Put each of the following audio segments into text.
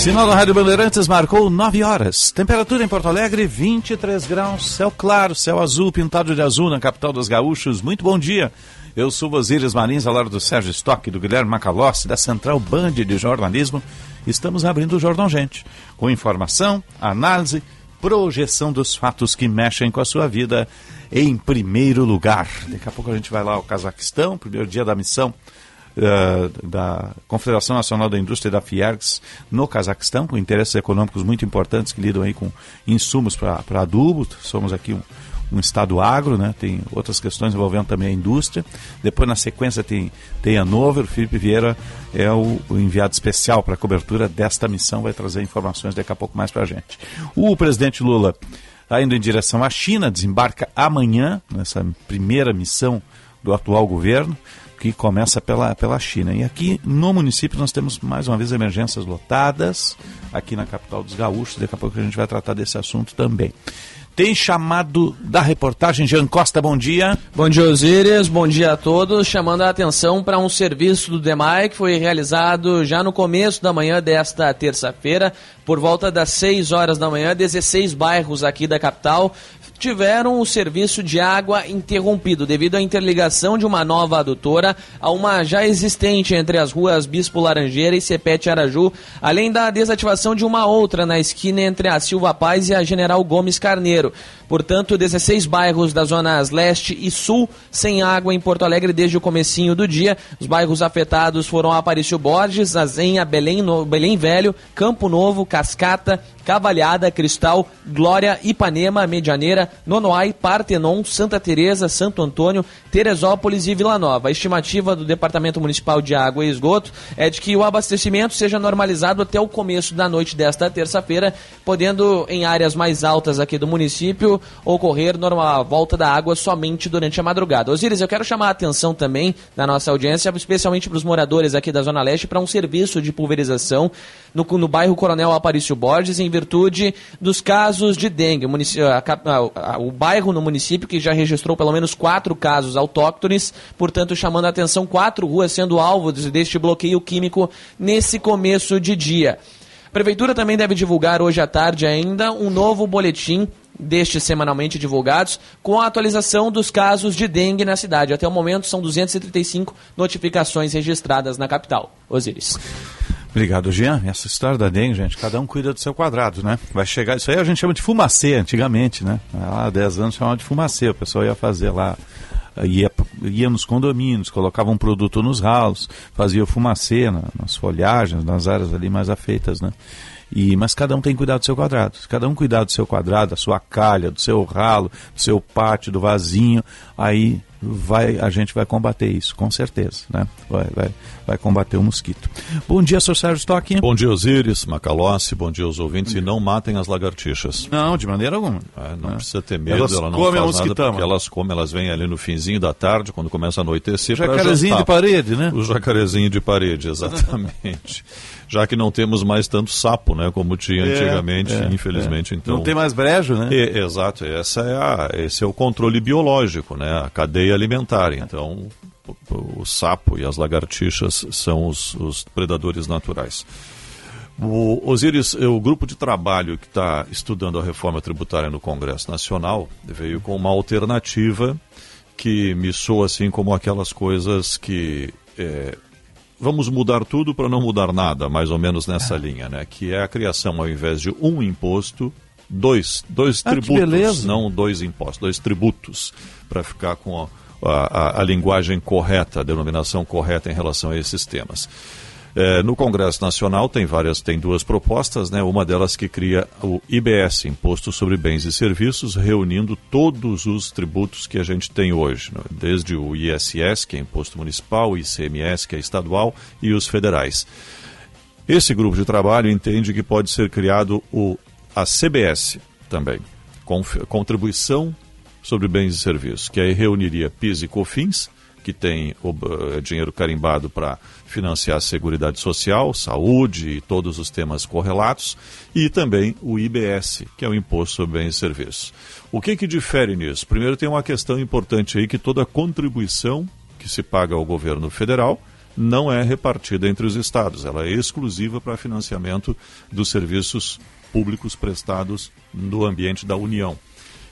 Sinal da Rádio Bandeirantes marcou 9 horas. Temperatura em Porto Alegre, 23 graus. Céu claro, céu azul, pintado de azul na capital dos gaúchos. Muito bom dia. Eu sou Osíris Marins, ao lado do Sérgio Stock, do Guilherme Macalossi, da Central Band de Jornalismo. Estamos abrindo o Jornal Gente, com informação, análise, projeção dos fatos que mexem com a sua vida em primeiro lugar. Daqui a pouco a gente vai lá ao Cazaquistão, primeiro dia da missão uh, da Confederação Nacional da Indústria da Fiergs no Cazaquistão, com interesses econômicos muito importantes que lidam aí com insumos para adubo. Somos aqui um, um estado agro, né? tem outras questões envolvendo também a indústria. Depois, na sequência, tem, tem a Nover. O Felipe Vieira é o, o enviado especial para a cobertura desta missão, vai trazer informações daqui a pouco mais para a gente. O presidente Lula está indo em direção à China, desembarca amanhã, nessa primeira missão do atual governo que começa pela, pela China. E aqui no município nós temos mais uma vez emergências lotadas, aqui na capital dos gaúchos, daqui a pouco a gente vai tratar desse assunto também. Tem chamado da reportagem Jean Costa, bom dia. Bom dia, Osíris, bom dia a todos. Chamando a atenção para um serviço do DEMAI que foi realizado já no começo da manhã desta terça-feira, por volta das 6 horas da manhã, 16 bairros aqui da capital tiveram o serviço de água interrompido devido à interligação de uma nova adutora a uma já existente entre as ruas Bispo Laranjeira e Cepete Araju, além da desativação de uma outra na esquina entre a Silva Paz e a General Gomes Carneiro. Portanto, 16 bairros das zonas leste e sul sem água em Porto Alegre desde o comecinho do dia. Os bairros afetados foram Aparício Borges, Azenha, Belém, no... Belém Velho, Campo Novo, Cascata, Cavalhada, Cristal, Glória, Ipanema, Medianeira, Nonoai, Partenon, Santa Teresa, Santo Antônio, Teresópolis e Vila Nova. A estimativa do Departamento Municipal de Água e Esgoto é de que o abastecimento seja normalizado até o começo da noite desta terça-feira, podendo em áreas mais altas aqui do município ocorrer normal, volta da água somente durante a madrugada. Osíris, eu quero chamar a atenção também da nossa audiência, especialmente para os moradores aqui da Zona Leste, para um serviço de pulverização no, no bairro Coronel Aparício Borges, em virtude dos casos de dengue. A, a, o bairro no município que já registrou pelo menos quatro casos autóctones, portanto, chamando a atenção quatro ruas sendo alvo deste bloqueio químico nesse começo de dia. A Prefeitura também deve divulgar hoje à tarde ainda um novo boletim destes semanalmente divulgados, com a atualização dos casos de dengue na cidade. Até o momento são 235 notificações registradas na capital. Osíris. Obrigado, Jean. Essa história da dengue, gente, cada um cuida do seu quadrado, né? Vai chegar, isso aí a gente chama de fumacê antigamente, né? Há 10 anos chamava de fumacê, o pessoal ia fazer lá, ia, ia nos condomínios, colocava um produto nos ralos, fazia fumacê na, nas folhagens, nas áreas ali mais afeitas, né? E, mas cada um tem que cuidar do seu quadrado. Se cada um cuidar do seu quadrado, da sua calha, do seu ralo, do seu pátio, do vasinho, aí vai, a gente vai combater isso, com certeza, né? Vai, vai, vai combater o mosquito. Bom dia, Sr. Sérgio Stock. Bom dia, Osíris, Macalossi, bom dia aos ouvintes, e não matem as lagartixas. Não, de maneira alguma. É, não é. precisa ter medo, elas ela não comem faz nada, porque elas comem, elas vêm ali no finzinho da tarde, quando começa a anoitecer. Jacarezinho de parede, né? O jacarezinho de parede, exatamente. já que não temos mais tanto sapo, né, como tinha é, antigamente, é, infelizmente. É. Então não tem mais brejo, né? Exato. Essa é a, esse é o controle biológico, né, a cadeia alimentar. Então, o, sapo e as lagartixas são os, os predadores naturais. O Osiris, o grupo de trabalho que está estudando a reforma tributária no Congresso Nacional veio com uma alternativa que me soa assim como aquelas coisas que é, vamos mudar tudo para não mudar nada, mais ou menos nessa linha, né? Que é a criação, ao invés de um imposto, dois, dois ah, tributos, não dois impostos, dois tributos, para ficar com a, a, a, linguagem correta, a denominação correta em relação a esses temas. É, no Congresso Nacional tem várias, tem duas propostas, né? Uma delas que cria o IBS, Imposto sobre Bens e Serviços, reunindo todos os tributos que a gente tem hoje, né? desde o ISS, que é Imposto Municipal, o ICMS, que é estadual, e os federais. Esse grupo de trabalho entende que pode ser criado o, a CBS também, Contribuição sobre Bens e Serviços, que aí reuniria PIS e COFINS, que tem uh, dinheiro carimbado para financiar a Seguridade Social, saúde e todos os temas correlatos, e também o IBS, que é o Imposto sobre Bens e Serviços. O que, que difere nisso? Primeiro tem uma questão importante aí que toda contribuição que se paga ao governo federal não é repartida entre os estados, ela é exclusiva para financiamento dos serviços públicos prestados no ambiente da União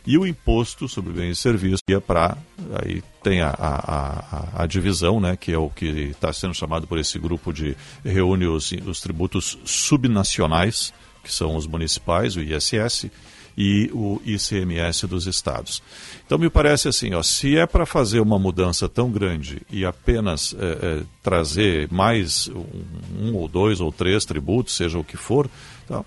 e o imposto sobre bens e serviços ia para aí tem a, a, a, a, divisão, né, que é o que está sendo chamado por esse grupo de reúne os, os tributos subnacionais, que são os municipais, o ISS, e o ICMS dos estados. Então me parece assim, ó, se é para fazer uma mudança tão grande e apenas é, é, trazer mais um, um, ou dois ou três tributos, seja o que for, então, é,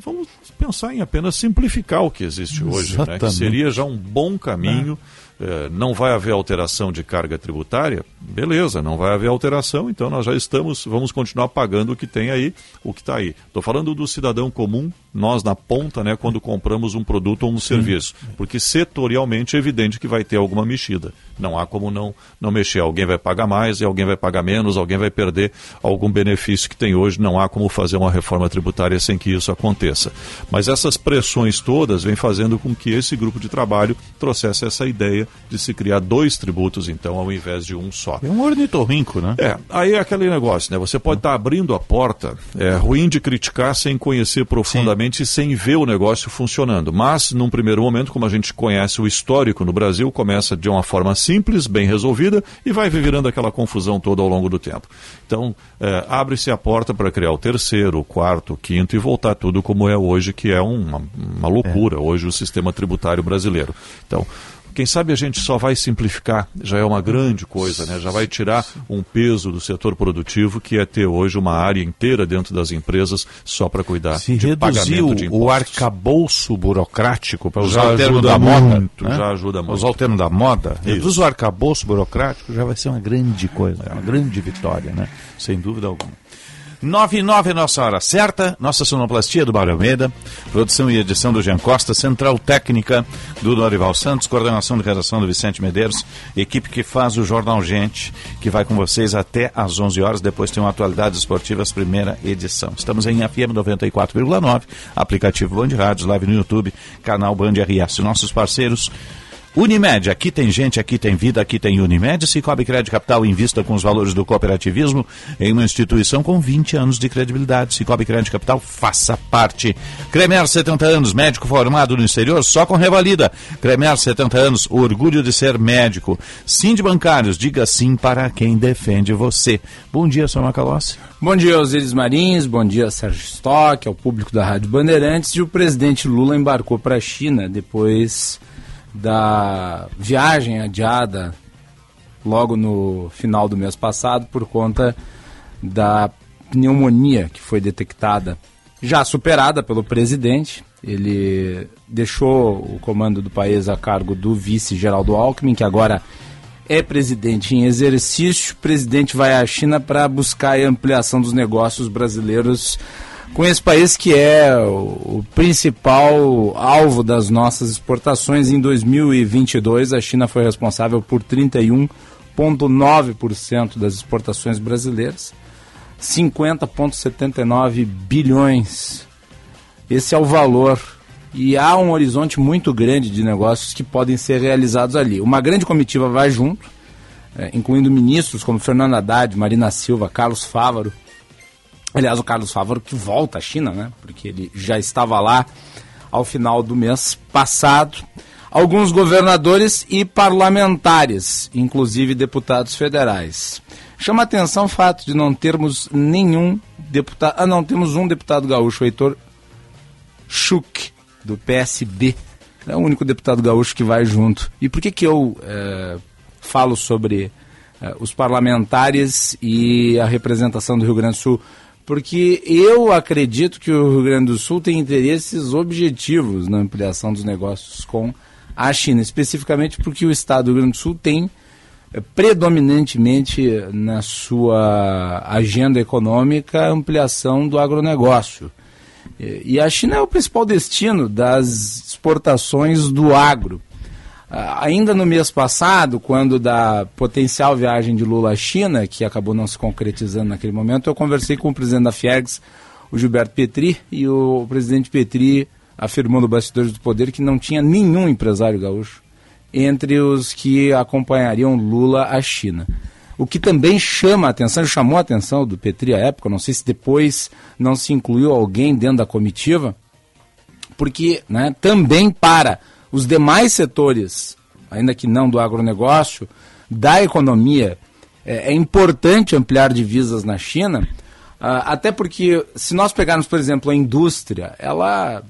vamos pensar em apenas simplificar o que existe hoje, né? que seria já um bom caminho. É, não vai haver alteração de carga tributária, beleza, não vai haver alteração, então nós já estamos, vamos continuar pagando o que tem aí, o que está aí. Estou falando do cidadão comum, nós na ponta, né, quando compramos um produto ou um Sim. serviço, porque setorialmente é evidente que vai ter alguma mexida. Não há como não, não mexer. Alguém vai pagar mais e alguém vai pagar menos, alguém vai perder algum benefício que tem hoje. Não há como fazer uma reforma tributária sem que isso aconteça. Mas essas pressões todas vêm fazendo com que esse grupo de trabalho trouxesse essa ideia de se criar dois tributos, então, ao invés de um só. É um ornitorrinco, né? É. Aí é aquele negócio, né? Você pode estar tá abrindo a porta, é ruim de criticar sem conhecer profundamente Sim. e sem ver o negócio funcionando. Mas, num primeiro momento, como a gente conhece o histórico no Brasil, começa de uma forma simples, bem resolvida e vai virando aquela confusão toda ao longo do tempo. Então, é, abre-se a porta para criar o terceiro, o quarto, o quinto e voltar tudo como é hoje, que é uma, uma loucura, é. hoje, o sistema tributário brasileiro. Então, quem sabe a gente só vai simplificar, já é uma grande coisa, né? já vai tirar um peso do setor produtivo, que é ter hoje uma área inteira dentro das empresas só para cuidar Se de pagamento de impostos. o arcabouço burocrático, para usar o termo da moda, muito, né? já ajuda muito. Usar o termo da moda, reduz o arcabouço burocrático, já vai ser uma grande coisa, uma grande vitória, né? sem dúvida alguma. 9 e 9 nossa hora certa, nossa sonoplastia do Mário Almeida, produção e edição do Jean Costa, central técnica do Dorival Santos, coordenação de redação do Vicente Medeiros, equipe que faz o Jornal Gente, que vai com vocês até às 11 horas, depois tem uma Atualidades Esportivas, primeira edição. Estamos em FM 94,9, aplicativo Band Rádios, live no YouTube, canal Band RS. Nossos parceiros Unimed, aqui tem gente, aqui tem vida, aqui tem Unimed. Cicobi Crédito Capital invista com os valores do cooperativismo em uma instituição com 20 anos de credibilidade. Cicobi Crédito Capital, faça parte. Cremer, 70 anos, médico formado no exterior, só com revalida. Cremer, 70 anos, orgulho de ser médico. Sim de bancários, diga sim para quem defende você. Bom dia, Sr. Macalossi. Bom dia, Osiris Marins, bom dia, Sérgio Stock, ao público da Rádio Bandeirantes. E o presidente Lula embarcou para a China depois da viagem adiada logo no final do mês passado por conta da pneumonia que foi detectada, já superada pelo presidente. Ele deixou o comando do país a cargo do vice Geraldo Alckmin, que agora é presidente em exercício. O presidente vai à China para buscar a ampliação dos negócios brasileiros com esse país que é o, principal alvo das nossas exportações. Em 2022, a China foi responsável por 31,9% das exportações brasileiras, 50,79 bilhões. Esse é o valor. E há um horizonte muito grande de negócios que podem ser realizados ali. Uma grande comitiva vai junto, é, incluindo ministros como Fernando Haddad, Marina Silva, Carlos Fávaro Aliás, o Carlos Fávaro que volta à China, né? Porque ele já estava lá ao final do mês passado. Alguns governadores e parlamentares, inclusive deputados federais. Chama atenção o fato de não termos nenhum deputado. Ah, não, temos um deputado gaúcho, o Heitor Schuch, do PSB. É o único deputado gaúcho que vai junto. E por que, que eu é, falo sobre uh, os parlamentares e a representação do Rio Grande do Sul, porque eu acredito que o Rio Grande do Sul tem interesses objetivos na ampliação dos negócios com a China, especificamente porque o Estado do Rio Grande do Sul tem eh, predominantemente na sua agenda econômica a ampliação do agronegócio. E a China é o principal destino das exportações do agro. Ah, ainda no mês passado, quando da potencial viagem de Lula à China, que acabou não se concretizando naquele momento, eu conversei com o presidente da FIEGS, o Gilberto Petri, e o presidente Petri afirmou no Bastidores do Poder que não tinha nenhum empresário gaúcho entre os que acompanhariam Lula à China. O que também chama a atenção, chamou a atenção do Petri à época, não sei se depois não se incluiu alguém dentro da comitiva, porque né, também para os demais setores, ainda que não do agronegócio, da economia, é, é importante ampliar divisas na China, uh, até porque se nós pegarmos, por exemplo, a indústria, ela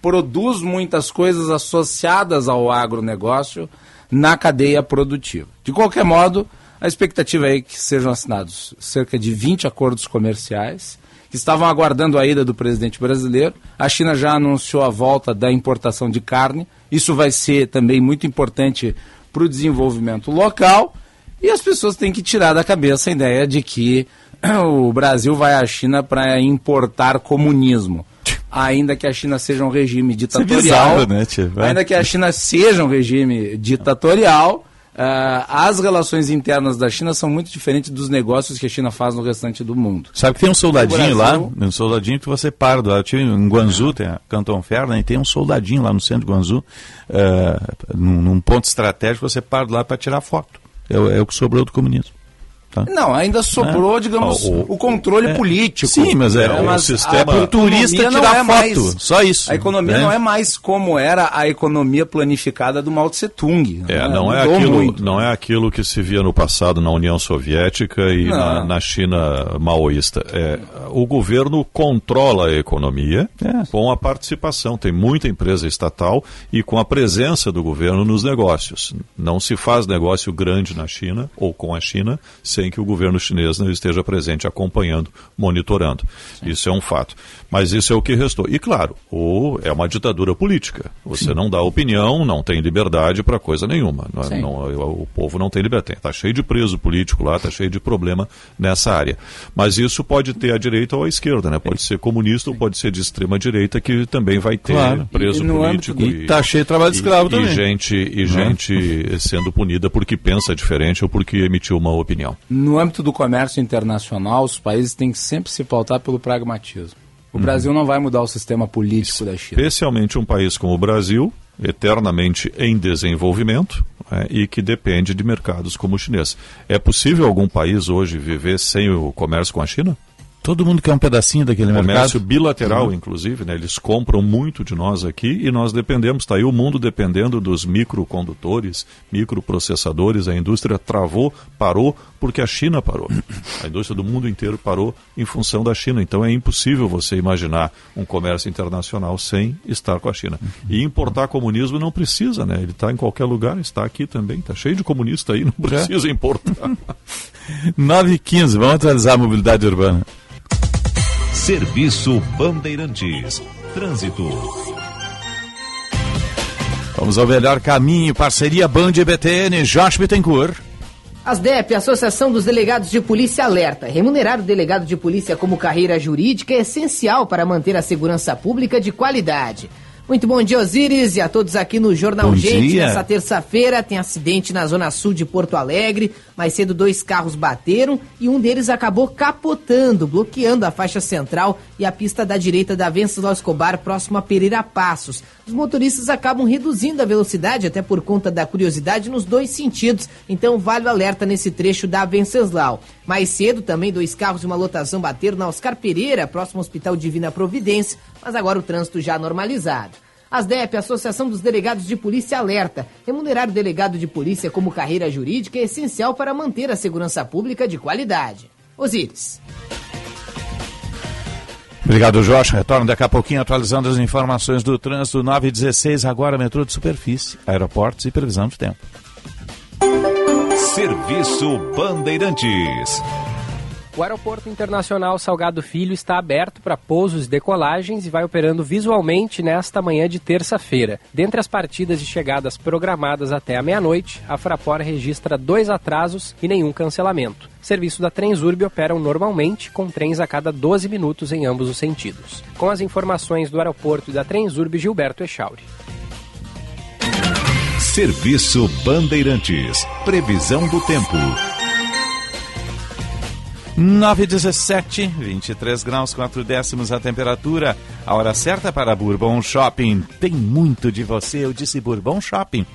produz muitas coisas associadas ao agronegócio na cadeia produtiva. De qualquer modo, a expectativa é que sejam assinados cerca de 20 acordos comerciais que estavam aguardando a ida do presidente brasileiro. A China já anunciou a volta da importação de carne. Isso vai ser também muito importante para o desenvolvimento local. E as pessoas têm que tirar da cabeça a ideia de que o Brasil vai à China para importar comunismo ainda que a China seja um regime ditatorial, é bizarro, né, ainda que a China seja um regime ditatorial, Uh, as relações internas da China são muito diferentes dos negócios que a China faz no restante do mundo. Sabe que tem um soldadinho Brasil... lá, um soldadinho que você para do lado. Em Guangzhou, tem a Canton Ferna, e tem um soldadinho lá no centro de Guangzhou, uh, num, num, ponto estratégico, você para do lado para tirar foto. É, é o que sobrou do comunismo. Tá. Não, ainda sobrou, é. digamos, o, o controle é, político. Sim, mas é, é o sistema. A turista tirar é mais, foto, só isso. A economia né? não é mais como era a economia planificada do Mao Tse Tung. É, não, é, aquilo, não é aquilo que se via no passado na União Soviética e na, na, China maoísta. É, o governo controla a economia é. com a participação. Tem muita empresa estatal e com a presença do governo nos negócios. Não se faz negócio grande na China ou com a China sem sem que o governo chinês não esteja presente acompanhando, monitorando. Sim. Isso é um fato. Mas isso é o que restou. E claro, o, é uma ditadura política. Você Sim. não dá opinião, não tem liberdade para coisa nenhuma. Não, é, não, o povo não tem liberdade. Está cheio de preso político lá, está cheio de problema nessa área. Mas isso pode ter à direita ou à esquerda, né? Pode ser comunista ou pode ser de extrema direita que também vai ter claro. preso e, político. E está cheio de trabalho de escravo e, também. E gente, e gente sendo punida porque pensa diferente ou porque emitiu uma opinião. No âmbito do comércio internacional, os países têm que sempre se pautar pelo pragmatismo. O uhum. Brasil não vai mudar o sistema político da China. Especialmente um país como o Brasil, eternamente em desenvolvimento é, e que depende de mercados como o chinês. É possível algum país hoje viver sem o comércio com a China? Todo mundo quer um pedacinho daquele Comércio mercado. Comércio bilateral, uhum. inclusive, né? Eles compram muito de nós aqui e nós dependemos. Está aí o mundo dependendo dos microcondutores, microprocessadores. A indústria travou, parou, porque a China parou. A indústria do mundo inteiro parou em função da China. Então é impossível você imaginar um comércio internacional sem estar com a China. E importar comunismo não precisa, né? Ele está em qualquer lugar, está aqui também. Está cheio de comunista aí, não precisa é. importar. 9 e 15, vamos atualizar a mobilidade urbana. Serviço Bandeirantes. Trânsito. Vamos ao melhor caminho, parceria Band e BTN, Josh Bittencourt. ASDEP, Associação dos Delegados de Polícia, alerta. Remunerar o delegado de polícia como carreira jurídica é essencial para manter a segurança pública de qualidade. Muito bom dia, Osíris, e a todos aqui no Jornal bom Gente. Dia. Nessa terça-feira tem acidente na zona sul de Porto Alegre. Mais cedo, dois carros bateram e um deles acabou capotando, bloqueando a faixa central e a pista da direita da Venceslau Escobar, próximo a Pereira Passos. Os motoristas acabam reduzindo a velocidade, até por conta da curiosidade, nos dois sentidos. Então, vale o alerta nesse trecho da Venceslau. Mais cedo, também, dois carros e uma lotação bateram na Oscar Pereira, próximo ao Hospital Divina Providência, mas agora o trânsito já normalizado. ASDEP, Associação dos Delegados de Polícia, alerta. Remunerar o delegado de polícia como carreira jurídica é essencial para manter a segurança pública de qualidade. Osíris. Obrigado, Jorge. Retorno daqui a pouquinho atualizando as informações do trânsito 916, agora metrô de superfície, aeroportos e previsão de tempo. Serviço Bandeirantes. O Aeroporto Internacional Salgado Filho está aberto para pousos e decolagens e vai operando visualmente nesta manhã de terça-feira. Dentre as partidas e chegadas programadas até a meia-noite, a Fraport registra dois atrasos e nenhum cancelamento. Serviço da Transurb operam normalmente, com trens a cada 12 minutos em ambos os sentidos. Com as informações do aeroporto e da Transurb, Gilberto Echauri. Serviço Bandeirantes. Previsão do tempo. 9 17, 23 graus, 4 décimos a temperatura. A hora certa para Bourbon Shopping. Tem muito de você, eu disse Bourbon Shopping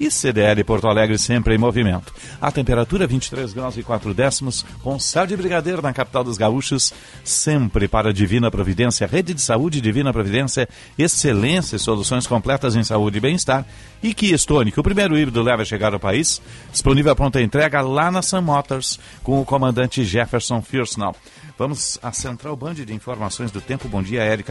e CDL Porto Alegre sempre em movimento. A temperatura 23 graus e 4 décimos, com céu de brigadeiro na capital dos gaúchos, sempre para Divina Providência, Rede de Saúde Divina Providência, excelência e soluções completas em saúde e bem-estar. E Kia Stone, o primeiro híbrido leva a chegar ao país, disponível a pronta entrega lá na Sun Motors, com o comandante Jefferson Firsnall. Vamos à Central Band de Informações do Tempo. Bom dia, Érica.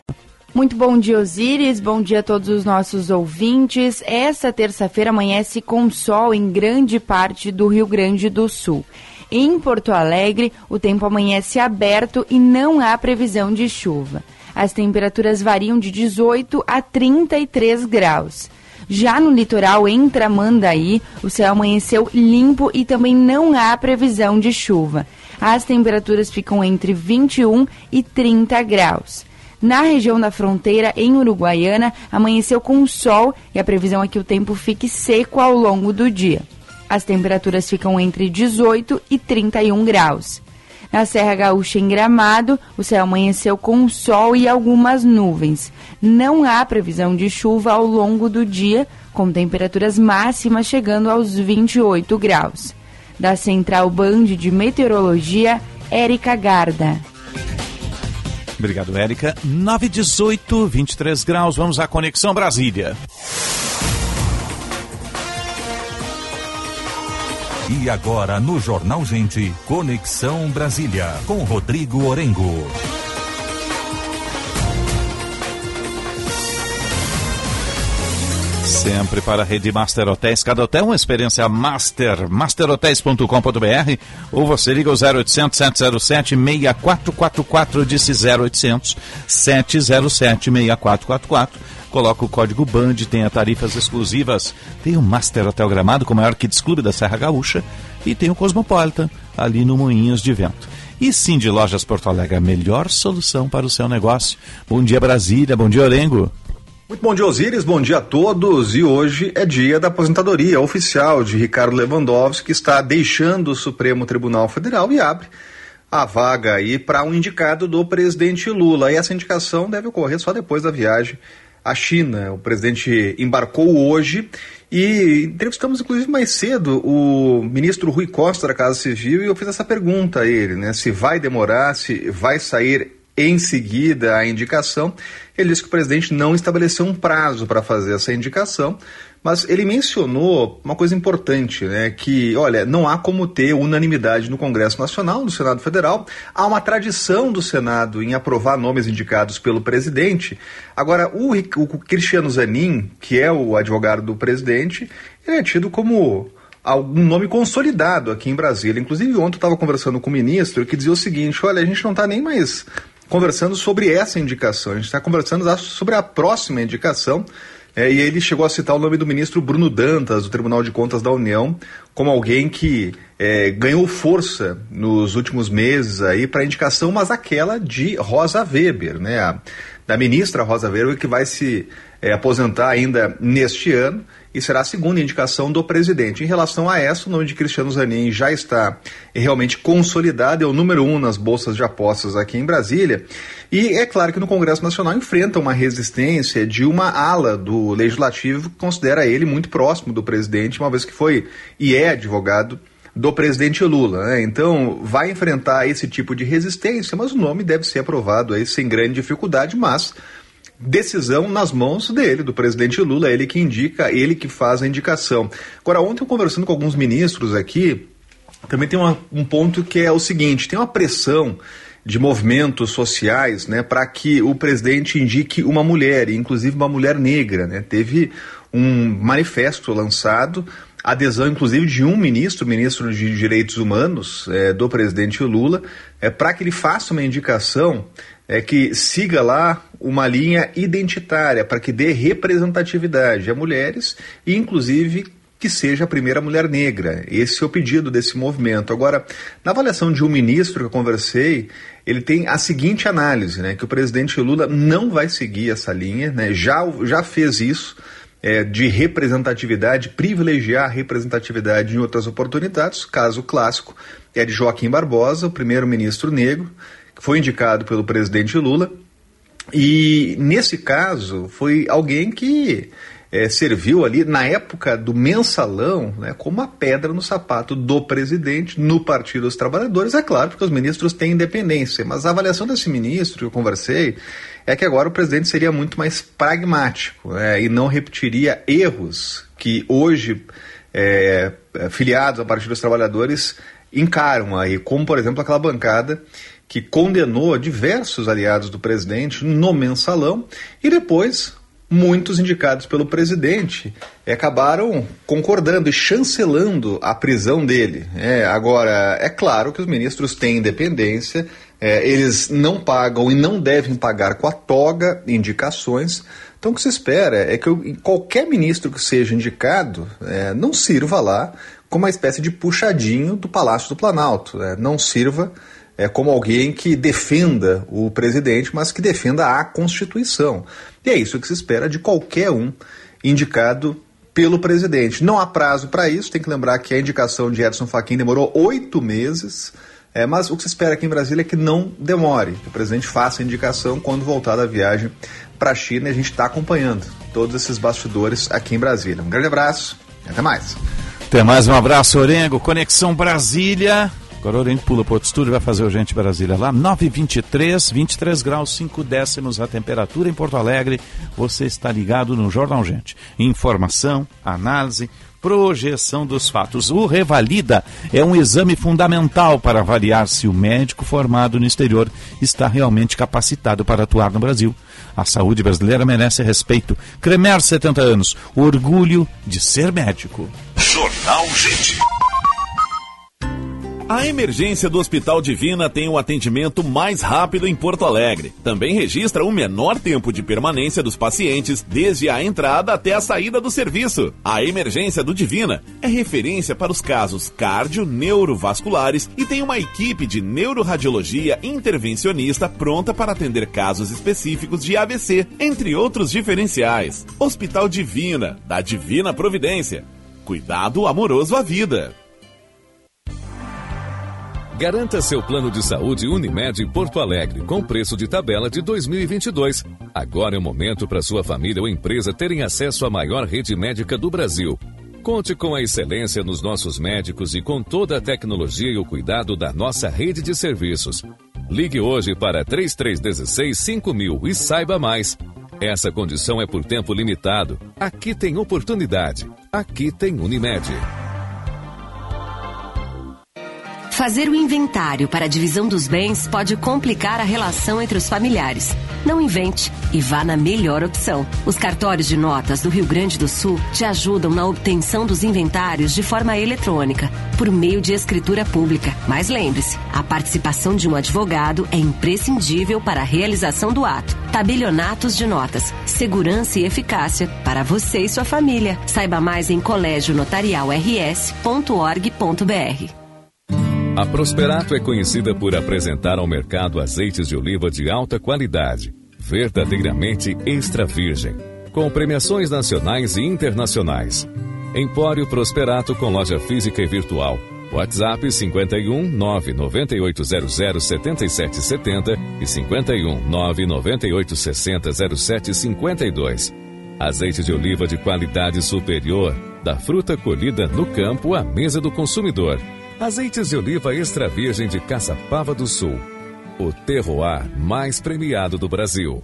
Muito bom dia, Osíris. Bom dia a todos os nossos ouvintes. Esta terça-feira amanhece com sol em grande parte do Rio Grande do Sul. Em Porto Alegre, o tempo amanhece aberto e não há previsão de chuva. As temperaturas variam de 18 a 33 graus. Já no litoral, em Tramandaí, o céu amanheceu limpo e também não há previsão de chuva. As temperaturas ficam entre 21 e 30 graus. Na região da fronteira, em Uruguaiana, amanheceu com sol e a previsão é que o tempo fique seco ao longo do dia. As temperaturas ficam entre 18 e 31 graus. Na Serra Gaúcha, em Gramado, o céu amanheceu com sol e algumas nuvens. Não há previsão de chuva ao longo do dia, com temperaturas máximas chegando aos 28 graus. Da Central Band de Meteorologia, Érica Garda. Obrigado, Érica. 918, 23 graus. Vamos à Conexão Brasília. E agora no Jornal Gente, Conexão Brasília, com Rodrigo Orengo. Sempre para a rede Master Hotéis. Cada hotel uma experiência master. masterhotels.com.br ou você liga o 0800 707 6444 disse 0800 707 6444. Coloca o código BAND, tenha tarifas exclusivas. Tem o Master Hotel Gramado com o maior Kids Clube da Serra Gaúcha e tem o Cosmopolitan ali no Moinhos de Vento. E sim de Lojas Porto Alegre, a melhor solução para o seu negócio. Bom dia Brasília, bom dia Orengo. Muito bom dia, Osíris. Bom dia a todos. E hoje é dia da aposentadoria oficial de Ricardo Lewandowski, que está deixando o Supremo Tribunal Federal e abre a vaga aí para um indicado do presidente Lula. E essa indicação deve ocorrer só depois da viagem à China. O presidente embarcou hoje e entrevistamos, inclusive, mais cedo o ministro Rui Costa da Casa Civil e eu fiz essa pergunta a ele, né? Se vai demorar, se vai sair em seguida a indicação. Ele disse que o presidente não estabeleceu um prazo para fazer essa indicação, mas ele mencionou uma coisa importante, né? Que, olha, não há como ter unanimidade no Congresso Nacional, no Senado Federal. Há uma tradição do Senado em aprovar nomes indicados pelo presidente. Agora, o, o Cristiano Zanin, que é o advogado do presidente, ele é tido como algum nome consolidado aqui em Brasília. Inclusive, ontem eu estava conversando com o ministro que dizia o seguinte: olha, a gente não está nem mais conversando sobre essa indicação, a gente está conversando sobre a próxima indicação. É, e ele chegou a citar o nome do ministro Bruno Dantas, do Tribunal de Contas da União, como alguém que é, ganhou força nos últimos meses aí para a indicação, mas aquela de Rosa Weber, né? A, da ministra Rosa Weber, que vai se é, aposentar ainda neste ano e será a segunda indicação do presidente. Em relação a essa, o nome de Cristiano Zanin já está realmente consolidado, é o número um nas bolsas de apostas aqui em Brasília. E é claro que no Congresso Nacional enfrenta uma resistência de uma ala do Legislativo que considera ele muito próximo do presidente, uma vez que foi e é advogado do presidente Lula. Né? Então, vai enfrentar esse tipo de resistência, mas o nome deve ser aprovado aí sem grande dificuldade, mas decisão nas mãos dele, do presidente Lula, ele que indica, ele que faz a indicação. Agora, ontem eu conversando com alguns ministros aqui, também tem uma, um ponto que é o seguinte: tem uma pressão de movimentos sociais, né, para que o presidente indique uma mulher, inclusive uma mulher negra, né? Teve um manifesto lançado, adesão inclusive de um ministro, ministro de Direitos Humanos é, do presidente Lula, é, para que ele faça uma indicação é, que siga lá uma linha identitária, para que dê representatividade a mulheres e inclusive que seja a primeira mulher negra. Esse é o pedido desse movimento. Agora, na avaliação de um ministro que eu conversei, ele tem a seguinte análise, né, que o presidente Lula não vai seguir essa linha, né, já, já fez isso, é, de representatividade, privilegiar a representatividade em outras oportunidades. Caso clássico é de Joaquim Barbosa, o primeiro-ministro negro, foi indicado pelo presidente Lula. E nesse caso foi alguém que é, serviu ali na época do mensalão né, como uma pedra no sapato do presidente no Partido dos Trabalhadores. É claro, porque os ministros têm independência, mas a avaliação desse ministro que eu conversei é que agora o presidente seria muito mais pragmático né, e não repetiria erros que hoje é, filiados ao Partido dos Trabalhadores encaram aí, como por exemplo aquela bancada que condenou diversos aliados do presidente no mensalão e depois muitos indicados pelo presidente acabaram concordando e chancelando a prisão dele. É, agora, é claro que os ministros têm independência, é, eles não pagam e não devem pagar com a toga indicações. Então, o que se espera é que qualquer ministro que seja indicado é, não sirva lá como uma espécie de puxadinho do Palácio do Planalto, é, não sirva é, como alguém que defenda o presidente, mas que defenda a Constituição. E é isso que se espera de qualquer um indicado pelo presidente. Não há prazo para isso, tem que lembrar que a indicação de Edson Fachin demorou oito meses. É, mas o que se espera aqui em Brasília é que não demore, que o presidente faça a indicação quando voltar da viagem para a China e a gente está acompanhando todos esses bastidores aqui em Brasília. Um grande abraço e até mais. Até mais, um abraço, Orengo. Conexão Brasília. Agora o Oriente pula para outro estúdio, vai fazer o Gente Brasília lá. 9h23, 23 graus, 5 décimos a temperatura em Porto Alegre. Você está ligado no Jornal Gente. Informação, análise, projeção dos fatos. O Revalida é um exame fundamental para avaliar se o médico formado no exterior está realmente capacitado para atuar no Brasil. A saúde brasileira merece respeito. Cremer, 70 anos, orgulho de ser médico. Jornal Gente. A emergência do Hospital Divina tem o um atendimento mais rápido em Porto Alegre. Também registra o menor tempo de permanência dos pacientes desde a entrada até a saída do serviço. A emergência do Divina é referência para os casos cardio-neurovasculares e tem uma equipe de neuroradiologia intervencionista pronta para atender casos específicos de AVC, entre outros diferenciais. Hospital Divina, da Divina Providência. Cuidado amoroso à vida. Garanta seu plano de saúde Unimed Porto Alegre com preço de tabela de 2022. Agora é o momento para sua família ou empresa terem acesso à maior rede médica do Brasil. Conte com a excelência nos nossos médicos e com toda a tecnologia e o cuidado da nossa rede de serviços. Ligue hoje para 3316 5000 e saiba mais. Essa condição é por tempo limitado. Aqui tem oportunidade. Aqui tem Unimed. Fazer o inventário para a divisão dos bens pode complicar a relação entre os familiares. Não invente e vá na melhor opção. Os cartórios de notas do Rio Grande do Sul te ajudam na obtenção dos inventários de forma eletrônica, por meio de escritura pública. Mas lembre-se, a participação de um advogado é imprescindível para a realização do ato. Tabelionatos de notas, segurança e eficácia para você e sua família. Saiba mais em colégionotarialrs.org.br. A Prosperato é conhecida por apresentar ao mercado azeites de oliva de alta qualidade, verdadeiramente extra virgem, com premiações nacionais e internacionais. Empório Prosperato com loja física e virtual. WhatsApp 51 99800 7770 e 51 99860 0752. Azeite de oliva de qualidade superior, da fruta colhida no campo à mesa do consumidor. Azeites de oliva extra virgem de Caçapava do Sul. O terroir mais premiado do Brasil.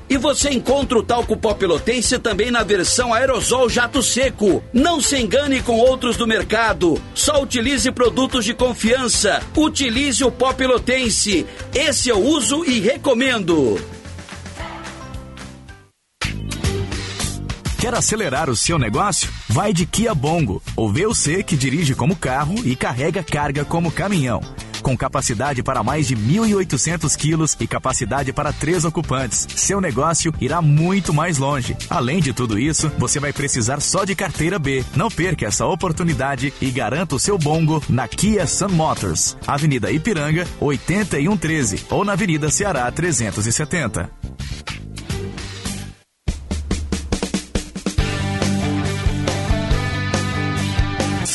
E você encontra o talco pó pelotense também na versão aerosol jato seco. Não se engane com outros do mercado. Só utilize produtos de confiança. Utilize o pó pelotense. Esse eu uso e recomendo. Quer acelerar o seu negócio? Vai de Kia Bongo, o VUC que dirige como carro e carrega carga como caminhão com capacidade para mais de 1.800 quilos e capacidade para três ocupantes. Seu negócio irá muito mais longe. Além de tudo isso, você vai precisar só de carteira B. Não perca essa oportunidade e garanta o seu bongo na Kia Sun Motors, Avenida Ipiranga, 8113 ou na Avenida Ceará 370.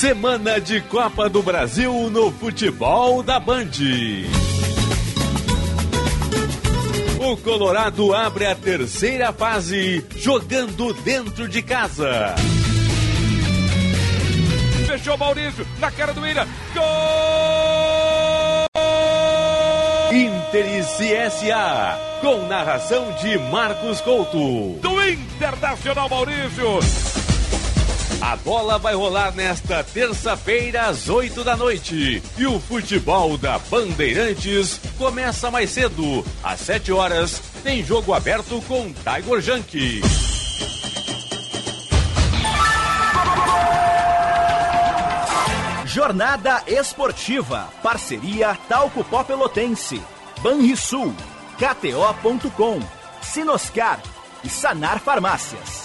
Semana de Copa do Brasil no futebol da Band. O Colorado abre a terceira fase jogando dentro de casa. Fechou Maurício na cara do William. Gol! Inter e CSA, com narração de Marcos Couto. Do Internacional Maurício. A bola vai rolar nesta terça-feira às 8 da noite. E o futebol da Bandeirantes começa mais cedo. Às 7 horas, tem jogo aberto com Tiger Junk. Jornada Esportiva. Parceria Talco Pó Pelotense. Banrisul. KTO.com. Sinoscar. E Sanar Farmácias.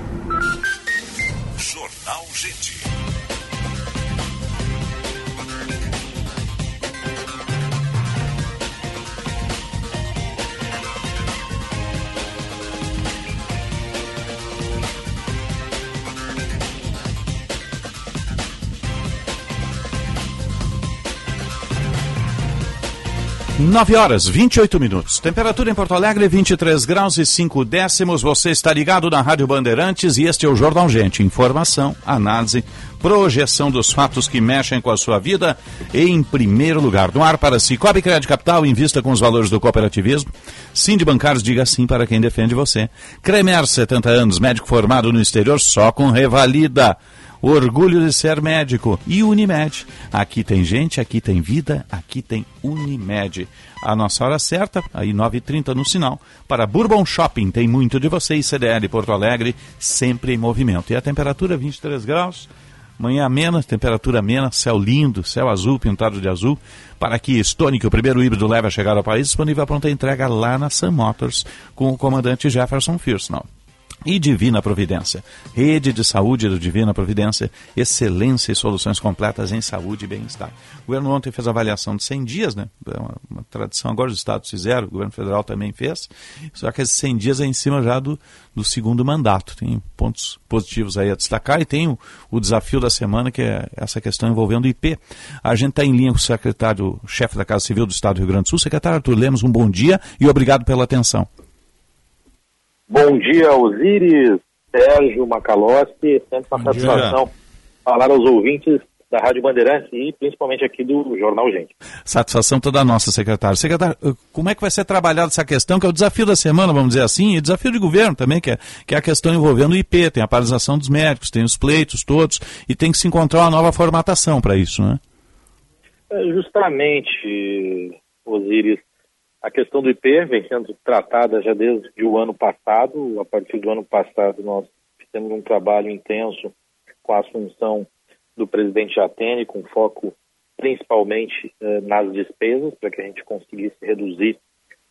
9 horas 28 minutos. Temperatura em Porto Alegre 23 graus e 5 décimos. Você está ligado na Rádio Bandeirantes e este é o Jornal Gente. Informação, análise, projeção dos fatos que mexem com a sua vida em primeiro lugar. No ar para Cicobi Crédito Capital, invista com os valores do cooperativismo. Sim de Bancários, diga sim para quem defende você. Cremer, 70 anos, médico formado no exterior, só com revalida. Orgulho de ser médico. E Unimed. Aqui tem gente, aqui tem vida, aqui tem Unimed. A nossa hora certa, aí 9h30 no sinal. Para Bourbon Shopping, tem muito de você e CDL Porto Alegre, sempre em movimento. E a temperatura 23 graus. Manhã amena, temperatura amena, céu lindo, céu azul, pintado de azul. Para que Stone, que o primeiro híbrido leva a chegar ao país, disponível a pronta entrega lá na Sun Motors, com o comandante Jefferson Firsnall e Divina Providência. Rede de Saúde do Divina Providência, excelência e soluções completas em saúde e bem-estar. O governo ontem fez a avaliação de 100 dias, né? É uma, uma, tradição, agora os estados fizeram, o governo federal também fez, só que esses 100 dias é em cima já do, do segundo mandato. Tem pontos positivos aí a destacar e tem o, o desafio da semana, que é essa questão envolvendo o IP. A gente está em linha com o secretário, chefe da Casa Civil do Estado do Rio Grande do Sul, secretário Arthur Lemos, um bom dia e obrigado pela atenção. Bom dia, Osiris, Sérgio Macalossi. Sempre uma satisfação falar aos ouvintes da Rádio Bandeirantes e principalmente aqui do Jornal Gente. Satisfação toda nossa, secretário. Secretário, como é que vai ser trabalhada essa questão, que é o desafio da semana, vamos dizer assim, e desafio de governo também, que é, que é a questão envolvendo o IP, tem a paralisação dos médicos, tem os pleitos todos, e tem que se encontrar uma nova formatação para isso, né? É justamente, Osiris, a questão do IP vem sendo tratada já desde o ano passado. A partir do ano passado, nós fizemos um trabalho intenso com a assunção do presidente Atene, com foco principalmente eh, nas despesas, para que a gente conseguisse reduzir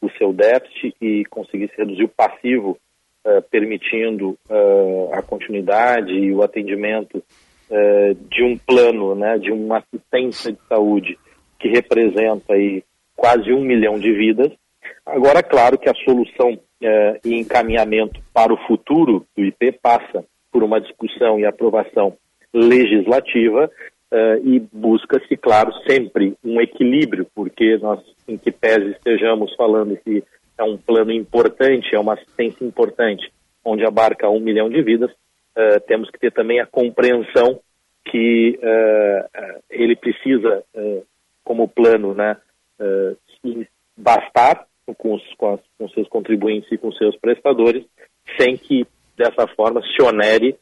o seu déficit e conseguisse reduzir o passivo, eh, permitindo eh, a continuidade e o atendimento uh, de um plano, né, de uma assistência de saúde que representa aí quase um milhão de vidas. Agora, claro que a solução uh, e encaminhamento para o futuro do IP passa por uma discussão e aprovação legislativa Uh, e busca-se, claro, sempre um equilíbrio, porque nós, em que pese estejamos falando que é um plano importante, é uma assistência importante, onde abarca um milhão de vidas, uh, temos que ter também a compreensão que ele precisa, como plano, né, bastar com os, com, as, com seus contribuintes e com seus prestadores, sem que dessa forma se onere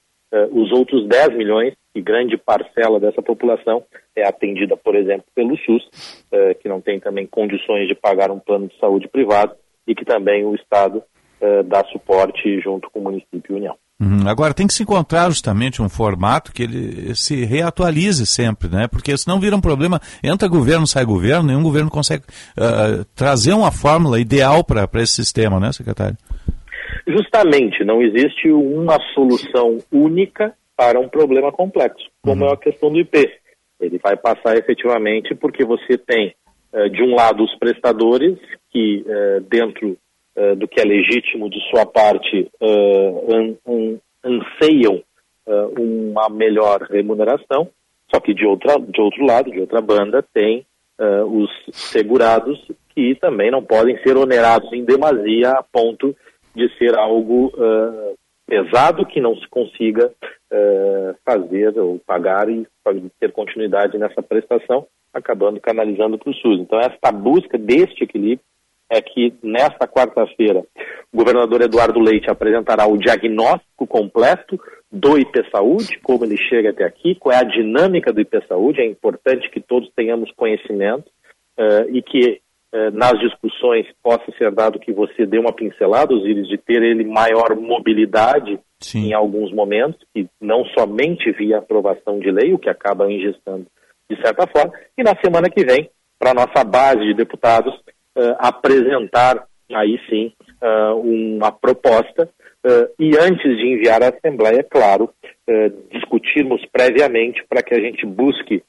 os outros 10 milhões que grande parcela dessa população é atendida, por exemplo, pelo SUS, uh, que não tem também condições de pagar um plano de saúde privado e que também o Estado uh, dá suporte junto com o município e União. Uhum. Agora tem que se encontrar justamente um formato que ele se reatualize sempre, né? Porque senão vira um problema. Entra governo, sai governo, nenhum governo consegue uh, trazer uma fórmula ideal para esse sistema, né, secretário? Justamente, não existe uma solução única para um problema complexo, como uhum. é a questão do IP. Ele vai passar efetivamente porque você tem, uh, de um lado, os prestadores, que uh, dentro uh, do que é legítimo de sua parte, an, an, anseiam uma melhor remuneração, só que de, outra, de outro lado, de outra banda, tem os segurados que também não podem ser onerados em demasia a ponto de ser algo pesado que não se consiga uh, fazer ou pagar e ter continuidade nessa prestação, acabando canalizando para o SUS. Então, esta busca deste equilíbrio é que nesta quarta-feira o governador Eduardo Leite apresentará o diagnóstico completo do IP Saúde, como ele chega até aqui, qual é a dinâmica do IP Saúde. É importante que todos tenhamos conhecimento uh, e que eh, nas discussões possa ser dado que você dê uma pincelada, Osiris, de ter ele maior mobilidade Sim. em alguns momentos, e não somente via aprovação de lei, o que acaba ingestando de certa forma, e na semana que vem, para a nossa base de deputados, uh, apresentar aí sim uh, uma proposta uh, e antes de enviar à Assembleia, claro, discutirmos previamente para que a gente busque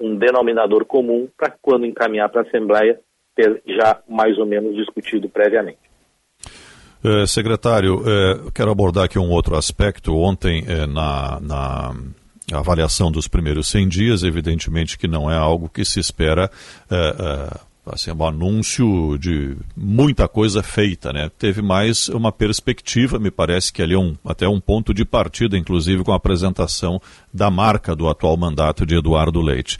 um denominador comum para quando encaminhar para a Assembleia ter já mais ou menos discutido previamente. Secretário, quero abordar aqui um outro aspecto. Ontem, na, na avaliação dos primeiros 100 dias, evidentemente que não é algo que se espera assim, um anúncio de muita coisa feita, né? Teve mais uma perspectiva, me parece que ali é um, até um ponto de partida, inclusive com a apresentação da marca do atual mandato de Eduardo Leite.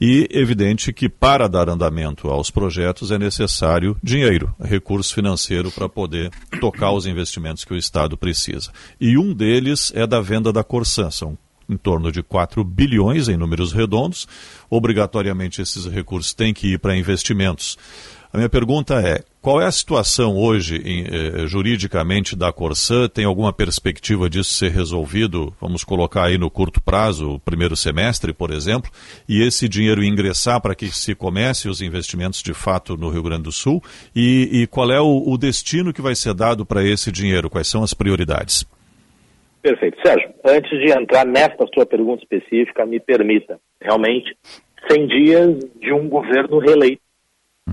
E evidente que para dar andamento aos projetos é necessário dinheiro, recurso financeiro para poder tocar os investimentos que o Estado precisa. E um deles é da venda da Corsan, são em torno de 4 bilhões em números redondos. Obrigatoriamente esses recursos têm que ir para investimentos. A minha pergunta é: qual é a situação hoje em, eh, juridicamente da Corsã? Tem alguma perspectiva disso ser resolvido? Vamos colocar aí no curto prazo, o primeiro semestre, por exemplo, e esse dinheiro ingressar para que se comece os investimentos de fato no Rio Grande do Sul? E, e qual é o, o destino que vai ser dado para esse dinheiro? Quais são as prioridades? Perfeito. Sérgio, antes de entrar nesta sua pergunta específica, me permita, realmente, 100 dias de um governo reeleito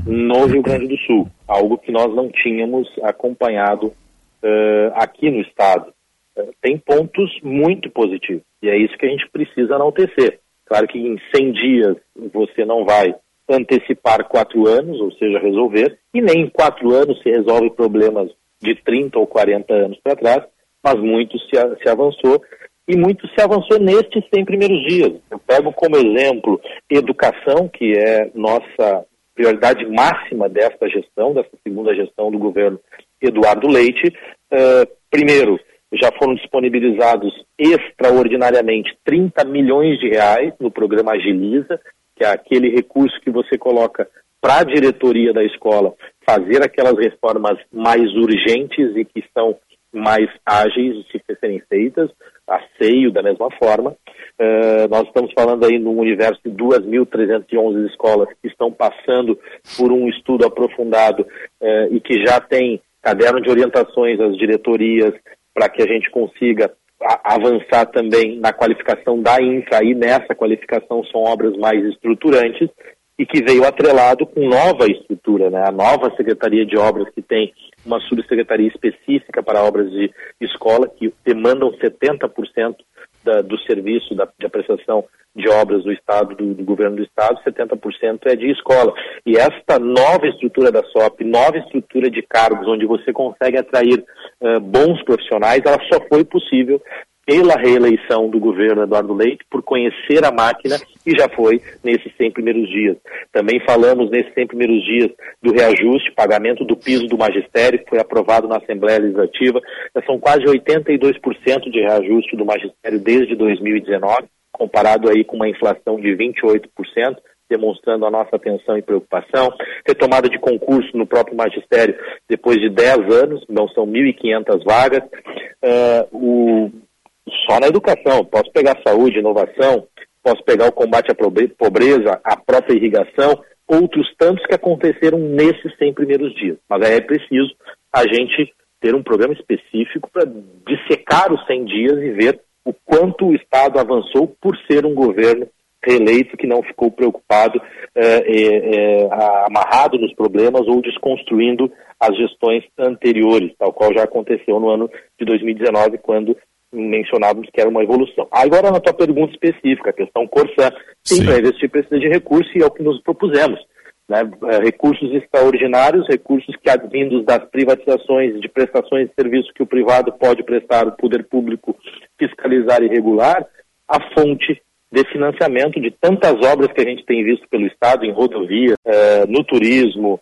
no Rio Grande do Sul, algo que nós não tínhamos acompanhado uh, aqui no Estado. Uh, tem pontos muito positivos, e é isso que a gente precisa enaltecer. Claro que em 100 dias você não vai antecipar quatro anos, ou seja, resolver, e nem em quatro anos se resolve problemas de 30 ou 40 anos para trás, mas muito se, se avançou e muito se avançou nestes 100 primeiros dias. Eu pego como exemplo educação, que é nossa prioridade máxima desta gestão, dessa segunda gestão do governo Eduardo Leite. Uh, primeiro, já foram disponibilizados extraordinariamente 30 milhões de reais no programa Agiliza, que é aquele recurso que você coloca para a diretoria da escola fazer aquelas reformas mais urgentes e que são mais ágeis de se serem feitas, a seio da mesma forma. Uh, nós estamos falando aí no universo de 2.311 escolas que estão passando por um estudo aprofundado uh, e que já tem caderno de orientações às diretorias para que a gente consiga avançar também na qualificação da infra, e nessa qualificação são obras mais estruturantes, e que veio atrelado com nova estrutura, né? a nova Secretaria de Obras, que tem uma subsecretaria específica para obras de escola, que demandam 70% da, do serviço da, da, prestação de obras do Estado, do, do, governo do Estado, 70% é de escola. E esta nova estrutura da SOP, nova estrutura de cargos, onde você consegue atrair uh, bons profissionais, ela só foi possível pela reeleição do governo Eduardo Leite, por conhecer a máquina e já foi nesses 100 primeiros dias. Também falamos nesses 100 primeiros dias do reajuste, pagamento do piso do magistério, que foi aprovado na Assembleia Legislativa. São quase 82% de reajuste do magistério desde 2019, comparado aí com uma inflação de 28%, demonstrando a nossa atenção e preocupação. Retomada de concurso no próprio magistério depois de 10 anos, não são 1.500 vagas. Uh, o só na educação. Posso pegar saúde, inovação, posso pegar o combate à pobreza, a própria irrigação, outros tantos que aconteceram nesses 100 primeiros dias. Mas aí é preciso a gente ter um programa específico para dissecar os 100 dias e ver o quanto o Estado avançou por ser um governo reeleito que não ficou preocupado, é, é, amarrado nos problemas ou desconstruindo as gestões anteriores, tal qual já aconteceu no ano de 2019, quando mencionávamos que era uma evolução. Agora, na tua pergunta específica, a questão Corsã, sim, para investir precisa de recursos e é o que nos propusemos. Né? É, recursos extraordinários, recursos que advindos das privatizações de prestações de serviço que o privado pode prestar, o poder público fiscalizar e regular, a fonte de financiamento de tantas obras que a gente tem visto pelo Estado, em rodovia, eh, no turismo,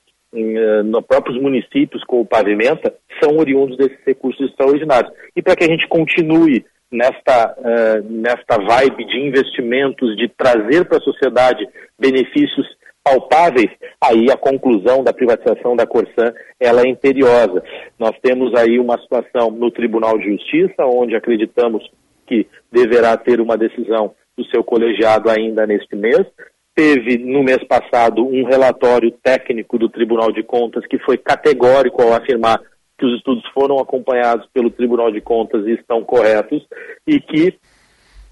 nos próprios municípios com o Pavimenta são oriundos desses recursos extraordinários. E para que a gente continue nesta, uh, nesta vibe de investimentos, de trazer para a sociedade benefícios palpáveis, aí a conclusão da privatização da Corsan ela é imperiosa. Nós temos aí uma situação no Tribunal de Justiça, onde acreditamos que deverá ter uma decisão do seu colegiado ainda neste mês, Teve, no mês passado, um relatório técnico do Tribunal de Contas que foi categórico ao afirmar que os estudos foram acompanhados pelo Tribunal de Contas e estão corretos e que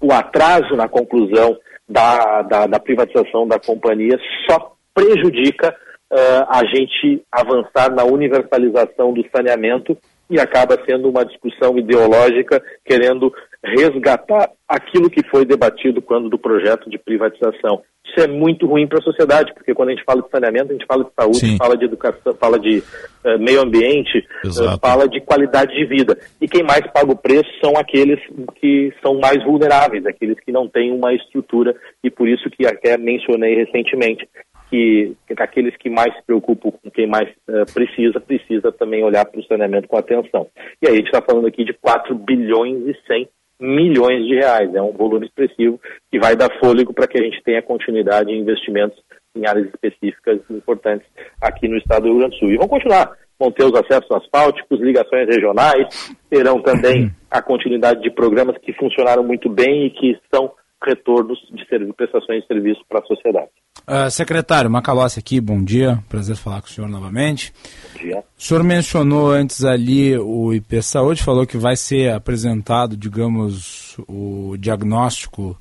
o atraso na conclusão da, da, da privatização da companhia só prejudica uh, a gente avançar na universalização do saneamento e acaba sendo uma discussão ideológica querendo resgatar aquilo que foi debatido quando do projeto de privatização. Isso é muito ruim para a sociedade, porque quando a gente fala de saneamento, a gente fala de saúde, Sim. fala de educação, fala de uh, meio ambiente, uh, fala de qualidade de vida. E quem mais paga o preço são aqueles que são mais vulneráveis, aqueles que não têm uma estrutura, e por isso que até mencionei recentemente que, que aqueles que mais se preocupam com quem mais uh, precisa, precisa também olhar para o saneamento com atenção. E aí a gente está falando aqui de 4 bilhões e 100 milhões de reais. É um volume expressivo que vai dar fôlego para que a gente tenha continuidade em investimentos em áreas específicas importantes aqui no estado do Rio Grande do Sul. E vão continuar, vão ter os acessos asfálticos, ligações regionais, terão também a continuidade de programas que funcionaram muito bem e que são retornos de prestações de serviço para a sociedade. Uh, secretário, Macalossi aqui, bom dia, prazer falar com o senhor novamente. Bom dia. O senhor mencionou antes ali o IP Saúde, falou que vai ser apresentado, digamos, o diagnóstico,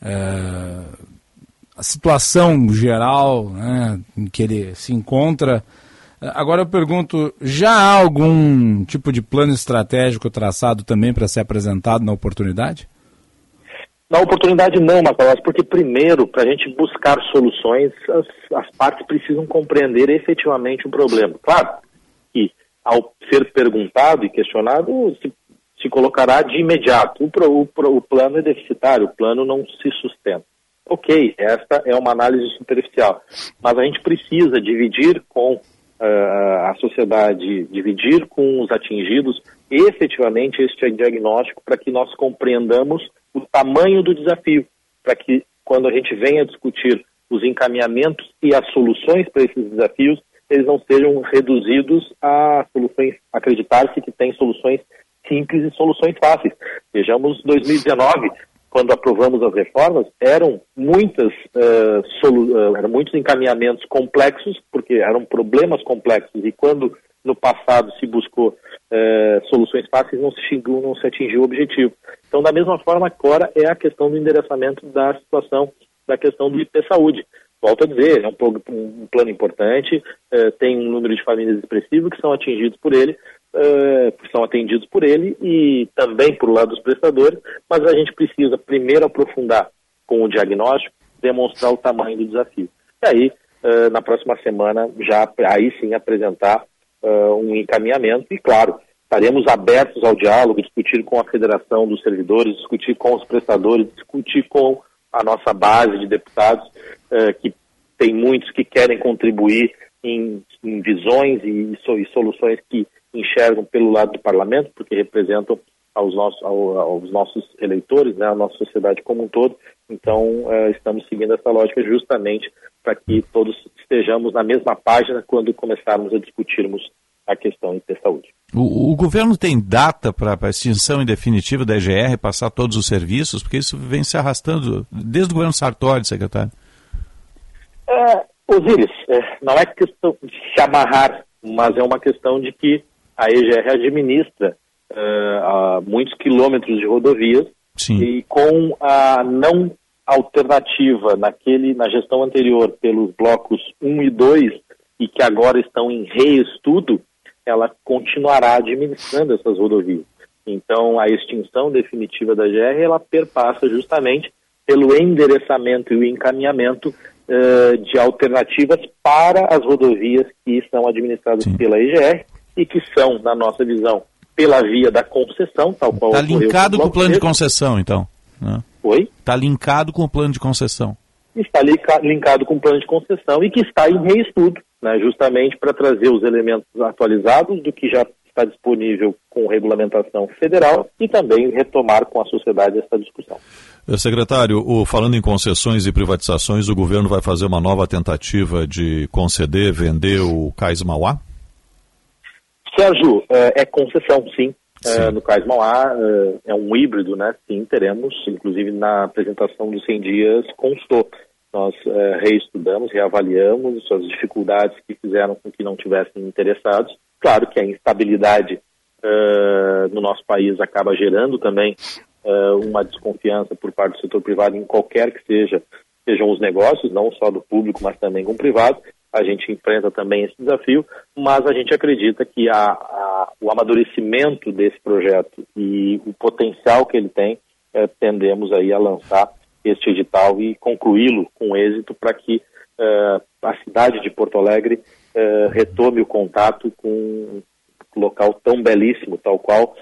uh, a situação geral né, em que ele se encontra. Agora eu pergunto, já há algum tipo de plano estratégico traçado também para ser apresentado na oportunidade? Na oportunidade não, Macalós, porque primeiro, para a gente buscar soluções, as, as, partes precisam compreender efetivamente o problema. Claro que ao ser perguntado e questionado, se, se colocará de imediato, o, o, o plano é deficitário, o plano não se sustenta. Ok, esta é uma análise superficial, mas a gente precisa dividir com a sociedade, dividir com os atingidos efetivamente este diagnóstico para que nós compreendamos o tamanho do desafio, para que quando a gente venha discutir os encaminhamentos e as soluções para esses desafios, eles não sejam reduzidos a soluções, acreditar-se que tem soluções simples e soluções fáceis. Vejamos 2019, quando aprovamos as reformas, eram muitas uh, solu uh, eram muitos encaminhamentos complexos, porque eram problemas complexos, e quando no passado se buscou uh, soluções fáceis, não se, não se atingiu o objetivo. Então, da mesma forma, agora é a questão do endereçamento da situação da questão do IP Saúde. Volto a dizer, é um, um plano importante, tem um número de famílias expressivo que são atingidos por ele, uh, são atendidos por ele e também por lado dos prestadores, mas a gente precisa primeiro aprofundar com o diagnóstico, demonstrar o tamanho do desafio. E aí, uh, na próxima semana, já aí sim apresentar uh, um encaminhamento e, claro, estaremos abertos ao diálogo, discutir com a Federação dos Servidores, discutir com os prestadores, discutir com a nossa base de deputados, que tem muitos que querem contribuir em, em visões e, e, soluções que enxergam pelo lado do parlamento, porque representam aos nossos, aos nossos eleitores, né, a nossa sociedade como um todo. Então, uh, estamos seguindo essa lógica justamente para que todos estejamos na mesma página quando começarmos a discutirmos a questão de saúde. O, o governo tem data para a extinção em definitiva da EGR, passar todos os serviços? Porque isso vem se arrastando desde o governo Sartori, secretário. É, Osiris, é, não é questão de se amarrar, mas é uma questão de que a EGR administra uh, muitos quilômetros de rodovias Sim. e com a não alternativa naquele na gestão anterior pelos blocos 1 e 2 e que agora estão em reestudo, ela continuará administrando essas rodovias. Então, a extinção definitiva da GR, ela perpassa justamente pelo endereçamento e o encaminhamento uh, de alternativas para as rodovias que são administradas Sim. pela EGR e que são, na nossa visão, pela via da concessão, tal qual Está linkado com o plano de concessão, então? Né? Oi? Está linkado com o plano de concessão. Está linkado com o plano de concessão e que está em reestudo, né, justamente para trazer os elementos atualizados do que já está disponível com regulamentação federal e também retomar com a sociedade essa discussão. Eh, secretário, o, falando em concessões e privatizações, o governo vai fazer uma nova tentativa de conceder, vender o Cais Mauá? Sérgio, é, é concessão, sim. É, no Cais Mauá é, é um híbrido, né? Sim, teremos, inclusive na apresentação dos 100 dias constou. Nós reestudamos, reavaliamos as dificuldades que fizeram com que não tivessem interessados. Claro que a instabilidade no nosso país acaba gerando também uma desconfiança por parte do setor privado em qualquer que seja sejam os negócios, não só do público, mas também com o privado a gente enfrenta também esse desafio, mas a gente acredita que a, a, o amadurecimento desse projeto e o potencial que ele tem, é, tendemos aí a lançar este edital e concluí-lo com êxito para que é, a cidade de Porto Alegre é, retome o contato com um local tão belíssimo, tal qual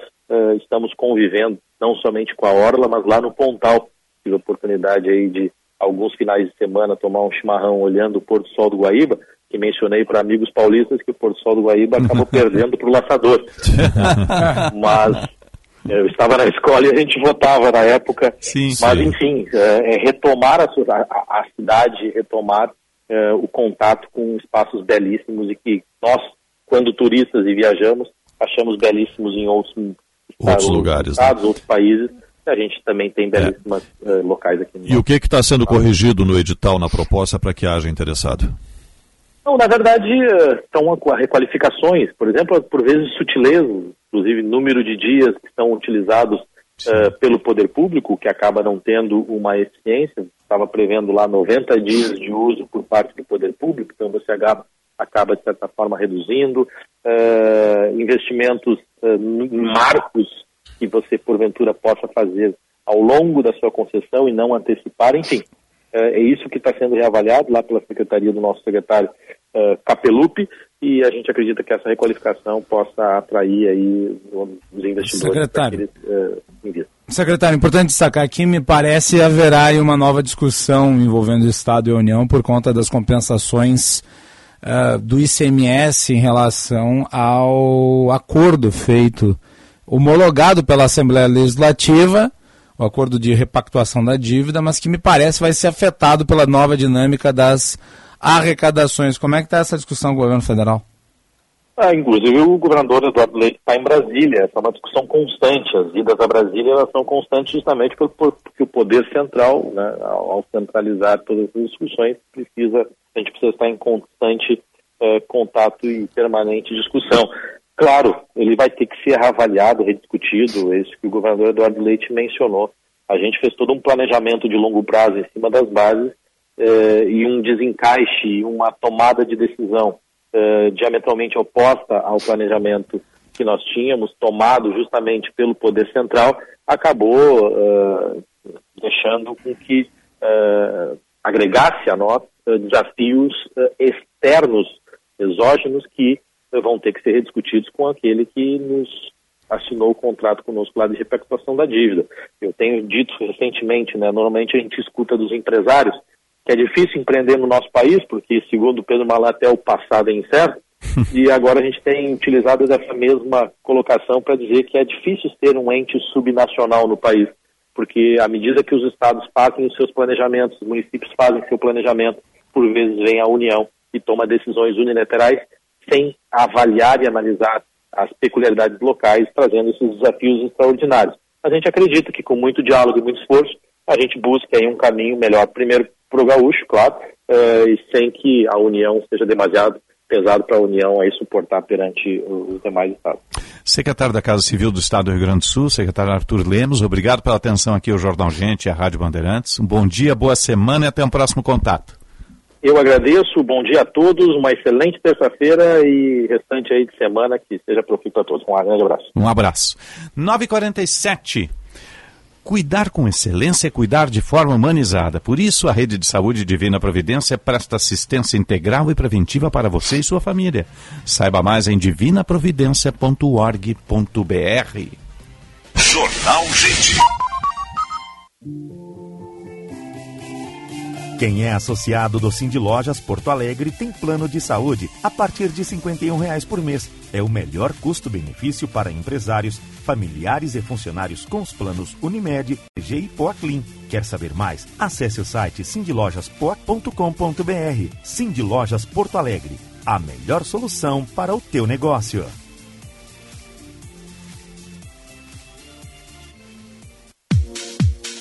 estamos convivendo, não somente com a Orla, mas lá no Pontal. Tive a oportunidade aí de alguns finais de semana tomar um chimarrão olhando o Porto Sol do Guaíba, que mencionei para amigos paulistas que o Porto Sol do Guaíba acabou perdendo para o laçador. Mas eu estava na escola e a gente votava na época. Sim, mas, sim. enfim, é, é retomar a, a, a, cidade, retomar é, o contato com espaços belíssimos e que nós, quando turistas e viajamos, achamos belíssimos em outros, outros lugares, estados, né? outros países a gente também tem belíssimas é. uh, locais aqui. e o que está sendo corrigido no edital, na proposta, para que haja interessado? Não, na verdade, são requalificações, por exemplo, por vezes sutilezas, inclusive número de dias que são utilizados uh, pelo poder público, que acaba não tendo uma eficiência, estava prevendo lá 90 dias de uso por parte do poder público, então você acaba, acaba de certa forma reduzindo, uh, investimentos uh, marcos que você porventura possa fazer ao longo da sua concessão e não antecipar, enfim. É, é isso que está sendo reavaliado lá pela secretaria do nosso secretário uh, Capelupi e a gente acredita que essa requalificação possa atrair aí os investidores. Secretário, eles, uh, secretário, importante destacar aqui, me parece haverá aí uma nova discussão envolvendo o Estado e a União por conta das compensações uh, do ICMS em relação ao acordo feito homologado pela Assembleia Legislativa, o acordo de repactuação da dívida, mas que me parece vai ser afetado pela nova dinâmica das arrecadações. Como é que está essa discussão governo federal? Ah, inclusive o governador Eduardo Leite está em Brasília, essa é uma discussão constante. As idas a Brasília elas são constantes justamente porque o poder central, né, ao centralizar todas as discussões, precisa, a gente precisa estar em constante eh, contato e permanente discussão. Claro, ele vai ter que ser avaliado, rediscutido, isso que o governador Eduardo Leite mencionou. A gente fez todo um planejamento de longo prazo em cima das bases eh, e um desencaixe, uma tomada de decisão eh, diametralmente oposta ao planejamento que nós tínhamos, tomado justamente pelo Poder Central, acabou uh, deixando com que uh, agregasse a nós uh, desafios externos, exógenos, que vão ter que ser rediscutidos com aquele que nos assinou o contrato conosco lá de repercussão da dívida. Eu tenho dito recentemente, né, normalmente a gente escuta dos empresários que é difícil empreender no nosso país, porque, segundo Pedro Malaté, o passado é incerto, e agora a gente tem utilizado essa mesma colocação para dizer que é difícil ter um ente subnacional no país, porque à medida que os estados fazem os seus planejamentos, os municípios fazem seu planejamento, por vezes vem a União e toma decisões unilaterais sem avaliar e analisar as peculiaridades locais, trazendo esses desafios extraordinários. A gente acredita que com muito diálogo e muito esforço, a gente busca aí um caminho melhor, primeiro para o gaúcho, claro, uh, e sem que a União seja demasiado pesado para a União aí suportar perante os demais estados. Secretário da Casa Civil do Estado do Rio Grande do Sul, secretário Arthur Lemos, obrigado pela atenção aqui ao Jornal Gente e à Rádio Bandeirantes. Um bom dia, boa semana e até um próximo contato. Eu agradeço, bom dia a todos, uma excelente terça-feira e restante aí de semana que seja profícuo para todos. Um grande abraço. Um abraço. 9h47. Cuidar com excelência é cuidar de forma humanizada. Por isso, a Rede de Saúde Divina Providência presta assistência integral e preventiva para você e sua família. Saiba mais em divinaprovidência.org.br. Jornal Gente. Quem é associado do Cindy Lojas Porto Alegre tem plano de saúde a partir de 51 reais por mês. É o melhor custo-benefício para empresários, familiares e funcionários com os planos Unimed, PG e Poaclin. Quer saber mais? Acesse o site cindylojaspoa.com.br. Cindy Lojas Porto Alegre, a melhor solução para o teu negócio.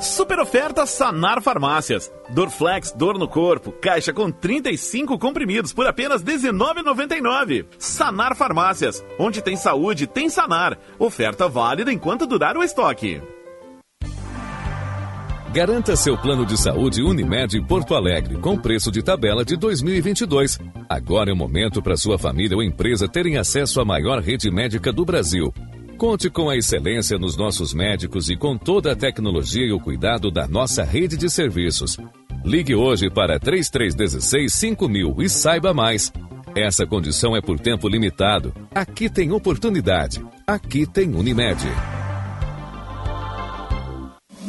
Super oferta Sanar Farmácias. Dorflex, dor no corpo, caixa com 35 comprimidos por apenas R$19,99. Sanar Farmácias. Onde tem saúde, tem Sanar. Oferta válida enquanto durar o estoque. Garanta seu plano de saúde Unimed Porto Alegre com preço de tabela de 2022. Agora é o momento para sua família ou empresa terem acesso à maior rede médica do Brasil. Conte com a excelência nos nossos médicos e com toda a tecnologia e o cuidado da nossa rede de serviços. Ligue hoje para 3316 5000 e saiba mais. Essa condição é por tempo limitado. Aqui tem oportunidade. Aqui tem Unimed.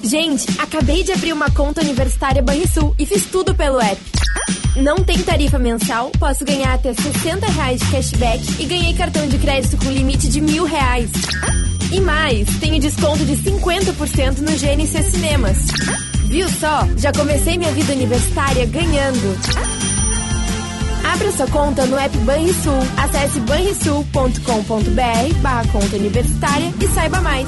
Gente, acabei de abrir uma conta universitária Banrisul e fiz tudo pelo app. Não tem tarifa mensal, posso ganhar até 60 reais de cashback e ganhei cartão de crédito com limite de mil reais. E mais, tenho desconto de 50% no GNC Cinemas. Viu só? Já comecei minha vida universitária ganhando. Abra sua conta no app Banrisul. Acesse banrisul.com.br barra conta universitária e saiba mais.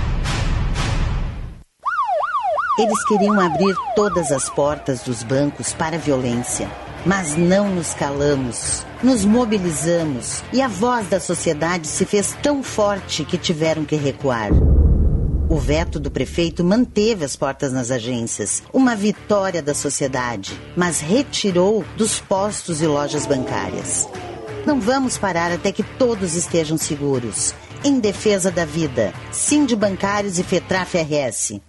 Eles queriam abrir todas as portas dos bancos para a violência. Mas não nos calamos, nos mobilizamos e a voz da sociedade se fez tão forte que tiveram que recuar. O veto do prefeito manteve as portas nas agências, uma vitória da sociedade, mas retirou dos postos e lojas bancárias. Não vamos parar até que todos estejam seguros. Em defesa da vida, Sind Bancários e Fetraf RS.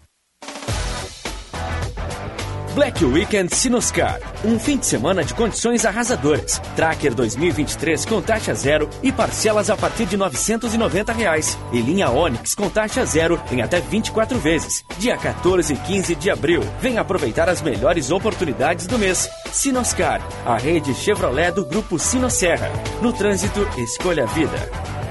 Black Weekend Sinoscar. Um fim de semana de condições arrasadoras. Tracker 2023 com taxa zero e parcelas a partir de 990 reais. E linha Onix com taxa zero em até 24 vezes. Dia 14 e 15 de abril. Vem aproveitar as melhores oportunidades do mês. Sinoscar, a rede Chevrolet do grupo Sinosserra. No trânsito, escolha a vida.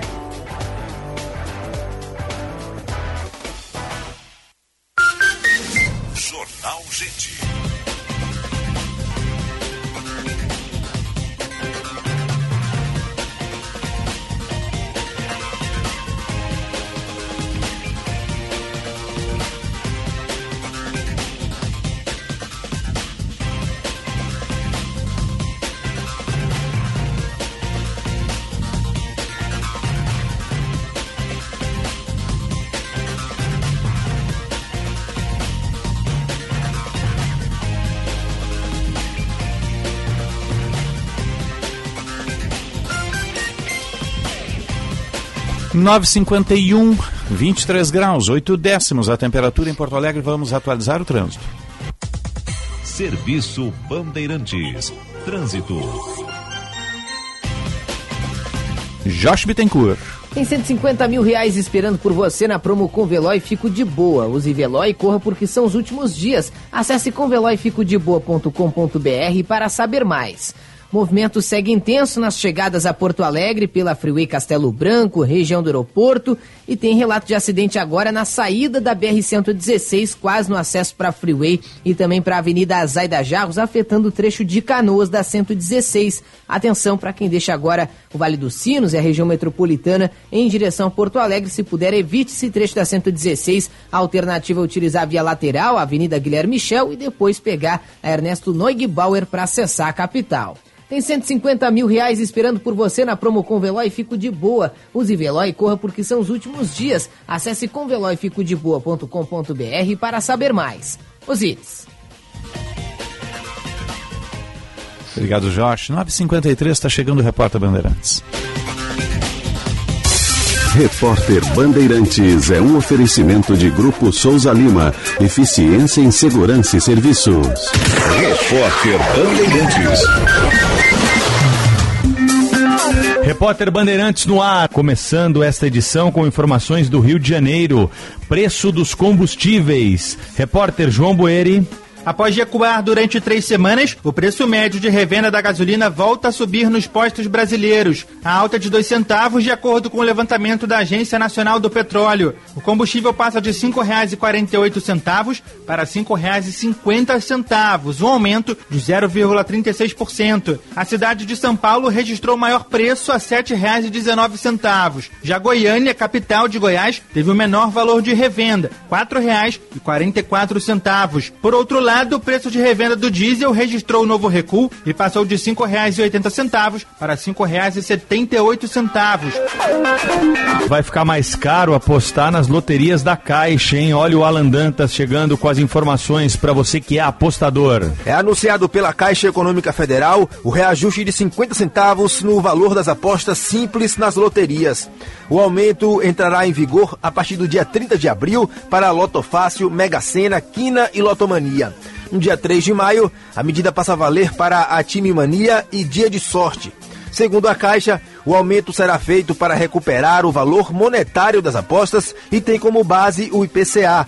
951, 23 graus, 8 décimos a temperatura em Porto Alegre. Vamos atualizar o trânsito. Serviço Bandeirantes. Trânsito. Josh Bittencourt. Tem 150 mil reais esperando por você na promo Conveloy Fico de Boa. Use Veloy e corra porque são os últimos dias. Acesse conveloyficodeboa.com.br para saber mais. Movimento segue intenso nas chegadas a Porto Alegre pela Freeway Castelo Branco, região do aeroporto, e tem relato de acidente agora na saída da BR-116, quase no acesso para a Freeway e também para a Avenida Azaida Jarros, afetando o trecho de Canoas da 116. Atenção para quem deixa agora o Vale dos Sinos e a região metropolitana em direção a Porto Alegre. Se puder, evite esse trecho da 116. A alternativa é utilizar a via lateral, a Avenida Guilherme Michel, e depois pegar a Ernesto Neugbauer para acessar a capital. Tem 150 mil reais esperando por você na promo com Veloy Fico de Boa. Use Veloy e corra porque são os últimos dias. Acesse conveloyficodeboa.com.br para saber mais. Osíris. Obrigado, Josh. 9h53 está chegando o Repórter Bandeirantes. Repórter Bandeirantes é um oferecimento de Grupo Souza Lima. Eficiência em Segurança e Serviços. Repórter Bandeirantes. Repórter Bandeirantes no ar, começando esta edição com informações do Rio de Janeiro. Preço dos combustíveis. Repórter João Boeri. Após recuar durante três semanas, o preço médio de revenda da gasolina volta a subir nos postos brasileiros, a alta de dois centavos, de acordo com o levantamento da Agência Nacional do Petróleo. O combustível passa de R$ 5,48 para R$ 5,50, um aumento de 0,36%. A cidade de São Paulo registrou o maior preço a R$ 7,19. Já Goiânia, capital de Goiás, teve o menor valor de revenda, R$ 4,44. Por outro lado, lado, o preço de revenda do diesel registrou um novo recuo e passou de R$ 5,80 para R$ 5,78. Vai ficar mais caro apostar nas loterias da Caixa, hein? Olha o Alan Dantas chegando com as informações para você que é apostador. É anunciado pela Caixa Econômica Federal o reajuste de 50 centavos no valor das apostas simples nas loterias. O aumento entrará em vigor a partir do dia 30 de abril para a Loto Fácil, Mega Sena, Quina e Lotomania. No dia 3 de maio, a medida passa a valer para a Time Mania e Dia de Sorte. Segundo a Caixa, o aumento será feito para recuperar o valor monetário das apostas e tem como base o IPCA,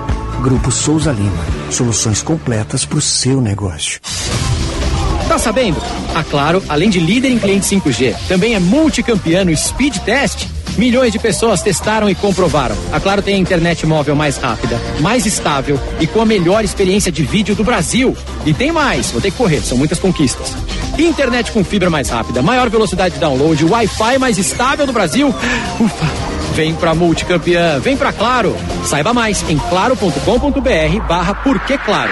Grupo Souza Lima. Soluções completas para o seu negócio. Tá sabendo? A Claro, além de líder em cliente 5G, também é multicampeão no Speed Test Milhões de pessoas testaram e comprovaram. A Claro tem a internet móvel mais rápida, mais estável e com a melhor experiência de vídeo do Brasil. E tem mais, vou ter que correr, são muitas conquistas. Internet com fibra mais rápida, maior velocidade de download, Wi-Fi mais estável do Brasil. Ufa! Vem pra multicampeã, vem pra Claro. Saiba mais em claro.com.br barra Porque Claro.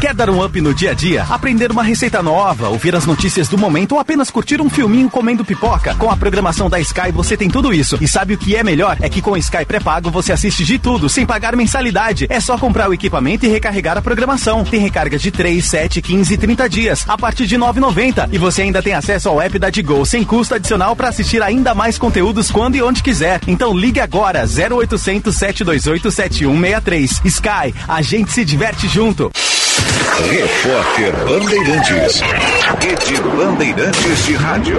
Quer dar um up no dia a dia? Aprender uma receita nova, ouvir as notícias do momento ou apenas curtir um filminho comendo pipoca? Com a programação da Sky você tem tudo isso. E sabe o que é melhor? É que com Sky pré-pago você assiste de tudo, sem pagar mensalidade. É só comprar o equipamento e recarregar a programação. Tem recarga de 3, 7, 15 e 30 dias, a partir de 9,90. E você ainda tem acesso ao app da Digo, sem custo adicional para assistir ainda mais conteúdos quando e onde quiser. Então ligue agora, 0800 728 7163. Sky, a gente se diverte junto. Repórter Bandeirantes. Rede Bandeirantes de Rádio.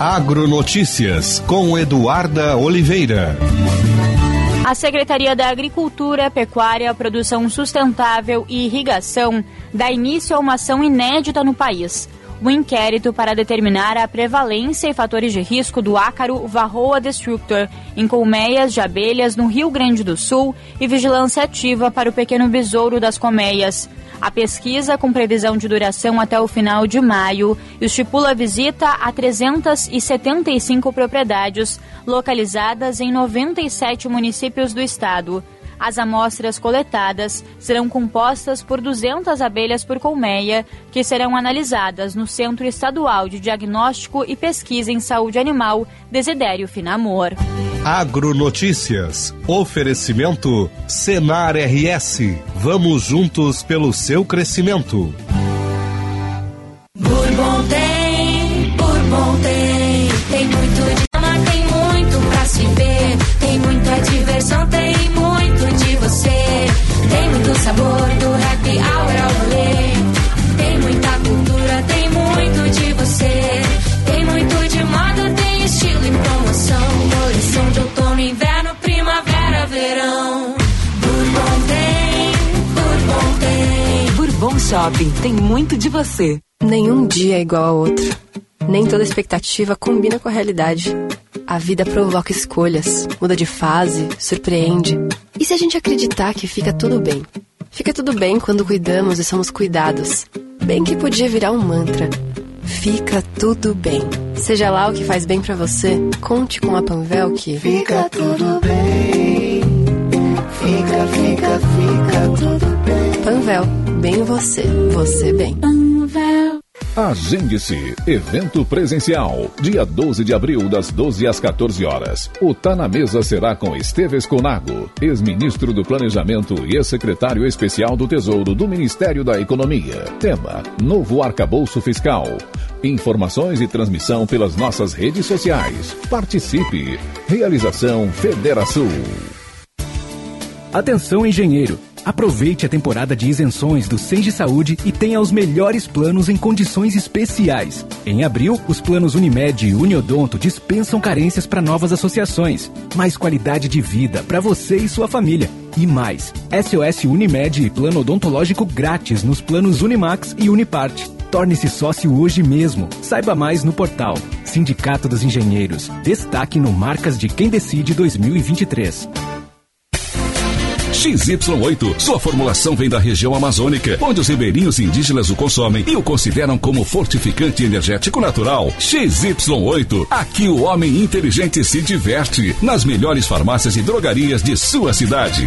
Agronotícias com Eduarda Oliveira. A Secretaria da Agricultura, Pecuária, Produção Sustentável e Irrigação dá início a uma ação inédita no país. O inquérito para determinar a prevalência e fatores de risco do ácaro Varroa Destructor em colmeias de abelhas no Rio Grande do Sul e vigilância ativa para o pequeno besouro das colmeias. A pesquisa, com previsão de duração até o final de maio, estipula visita a 375 propriedades localizadas em 97 municípios do estado. As amostras coletadas serão compostas por 200 abelhas por colmeia, que serão analisadas no Centro Estadual de Diagnóstico e Pesquisa em Saúde Animal, Desidério Finamor. Agronotícias. Oferecimento Senar RS. Vamos juntos pelo seu crescimento. Sabor do happy hour ao rolê, tem muita cultura, tem muito de você, tem muito de moda, tem estilo e promoção, coleção de outono, inverno, primavera, verão. Bourbon tem, Bourbon tem. Bourbon Shopping tem muito de você. Nenhum dia é igual ao outro. Nem toda expectativa combina com a realidade. A vida provoca escolhas, muda de fase, surpreende. E se a gente acreditar que fica tudo bem? Fica tudo bem quando cuidamos e somos cuidados. Bem que podia virar um mantra. Fica tudo bem. Seja lá o que faz bem pra você, conte com a Panvel que Fica tudo bem. Fica, fica, fica tudo bem. Panvel, bem você, você bem. Agende-se. Evento presencial. Dia 12 de abril, das 12 às 14 horas. O Tá na Mesa será com Esteves Conago, ex-ministro do Planejamento e ex-secretário especial do Tesouro do Ministério da Economia. Tema: Novo Arcabouço Fiscal. Informações e transmissão pelas nossas redes sociais. Participe. Realização Federação. Atenção, engenheiro! Aproveite a temporada de isenções do Senge Saúde e tenha os melhores planos em condições especiais. Em abril, os planos Unimed e Uniodonto dispensam carências para novas associações. Mais qualidade de vida para você e sua família. E mais, SOS Unimed e plano odontológico grátis nos planos Unimax e Uniparte. Torne-se sócio hoje mesmo. Saiba mais no portal Sindicato dos Engenheiros. Destaque no Marcas de Quem Decide 2023. XY8. Sua formulação vem da região amazônica, onde os ribeirinhos indígenas o consomem e o consideram como fortificante energético natural. XY8. Aqui o homem inteligente se diverte nas melhores farmácias e drogarias de sua cidade.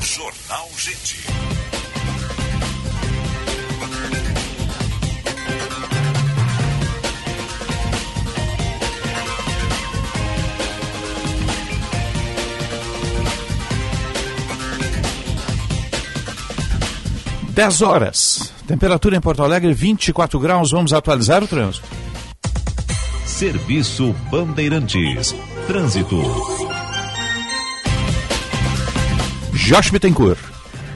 Jornal Gente. Dez horas. Temperatura em Porto Alegre, 24 graus. Vamos atualizar o trânsito. Serviço Bandeirantes. Trânsito. Josh Bittencourt.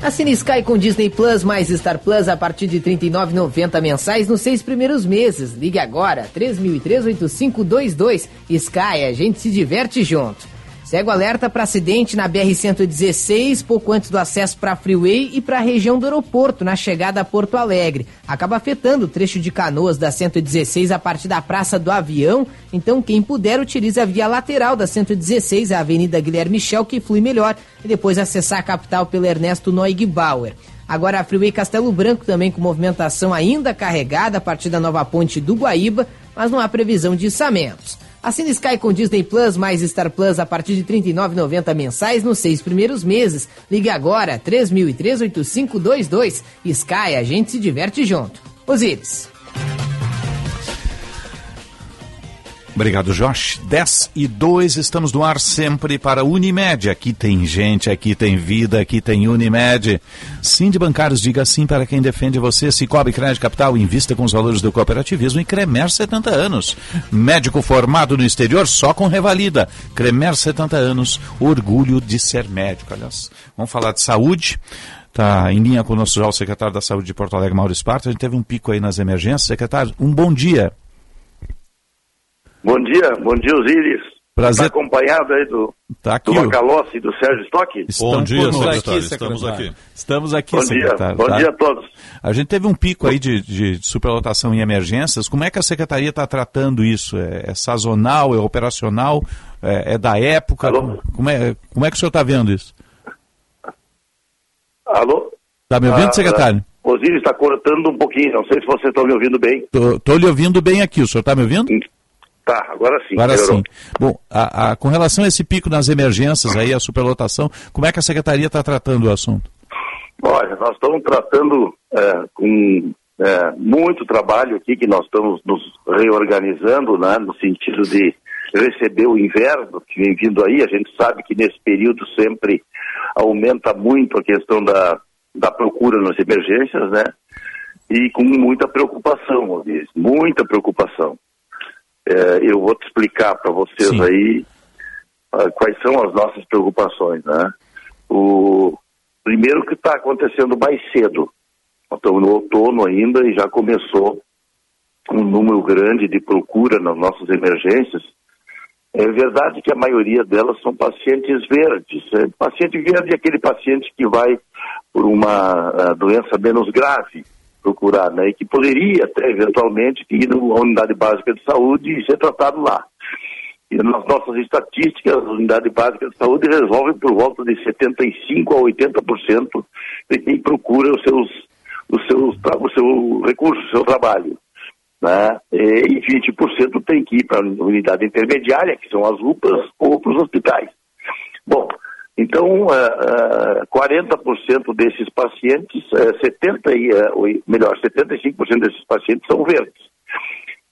Assine Sky com Disney Plus mais Star Plus a partir de R$ 39,90 mensais nos seis primeiros meses. Ligue agora, 3003-8522. Sky, a gente se diverte junto. Segue o alerta para acidente na BR-116, pouco antes do acesso para a Freeway e para a região do aeroporto, na chegada a Porto Alegre. Acaba afetando o trecho de canoas da 116 a partir da Praça do Avião. Então, quem puder, utilize a via lateral da 116, a Avenida Guilherme Michel, que flui melhor, e depois acessar a capital pelo Ernesto Neugbauer. Agora a Freeway Castelo Branco também com movimentação ainda carregada a partir da nova ponte do Guaíba, mas não há previsão de içamentos. Assine Sky com Disney Plus mais Star Plus a partir de R$ 39,90 mensais nos seis primeiros meses. Ligue agora, 3003-8522. Sky, a gente se diverte junto. Osíris. Obrigado, Josh. 10 e 2, estamos no ar sempre para Unimed. Aqui tem gente, aqui tem vida, aqui tem Unimed. Sim de bancários, diga sim para quem defende você. Cicobi Crédito Capital, invista com os valores do cooperativismo e Cremer 70 anos. Médico formado no exterior só com revalida. Cremer 70 anos, orgulho de ser médico. Aliás, vamos falar de saúde. Está em linha conosco já o secretário da Saúde de Porto Alegre, Mauro Esparta. A gente teve um pico aí nas emergências. Secretário, um bom dia. Bom dia, bom dia, Osíris. Prazer. Tá acompanhado aí do, Tá aqui, do. Macalossi e do Sérgio Stock? Estamos aqui, estamos aqui. Estamos aqui, Bom dia, secretário. bom tá? dia a todos. A gente teve um pico aí de, de superlotação em emergências. Como é que a secretaria está tratando isso? É, é sazonal, é operacional, é, é da época? Como é, como é que o senhor está vendo isso? Alô? Está me ouvindo, Ah, secretário? Osíris está cortando um pouquinho, não sei se você está me ouvindo bem. Estou lhe ouvindo bem aqui. O senhor está me ouvindo? Tá, agora sim. Agora melhorou. sim. Bom, a- a- com relação a esse pico nas emergências aí, a superlotação, como é que a secretaria está tratando o assunto? Olha, nós estamos tratando é, com é, muito trabalho aqui, que nós estamos nos reorganizando, né, no sentido de receber o inverno que vem vindo aí. A gente sabe que nesse período sempre aumenta muito a questão da, da procura nas emergências, né? E com muita preocupação, Odísio, muita preocupação. É, eu vou te explicar para vocês aí ah, quais são as nossas preocupações, né? O primeiro que está acontecendo mais cedo. Nós estamos no outono ainda e já começou um número grande de procura nas nossas emergências. É verdade que a maioria delas são pacientes verdes. É, paciente verde é aquele paciente que vai por uma ah, doença menos grave procurar, né? E que poderia até eventualmente ir numa unidade básica de saúde e ser tratado lá. E nas nossas estatísticas, a unidade básica de saúde resolve por volta de 75% a 80% de quem procura os seus, os seus, o seu recurso, o seu trabalho. Né? E 20% tem que ir para a unidade intermediária, que são as UPAs, ou para os hospitais. Bom, Então, uh, uh, 40% desses pacientes, uh, 70 e, uh, melhor, 75% desses pacientes são verdes.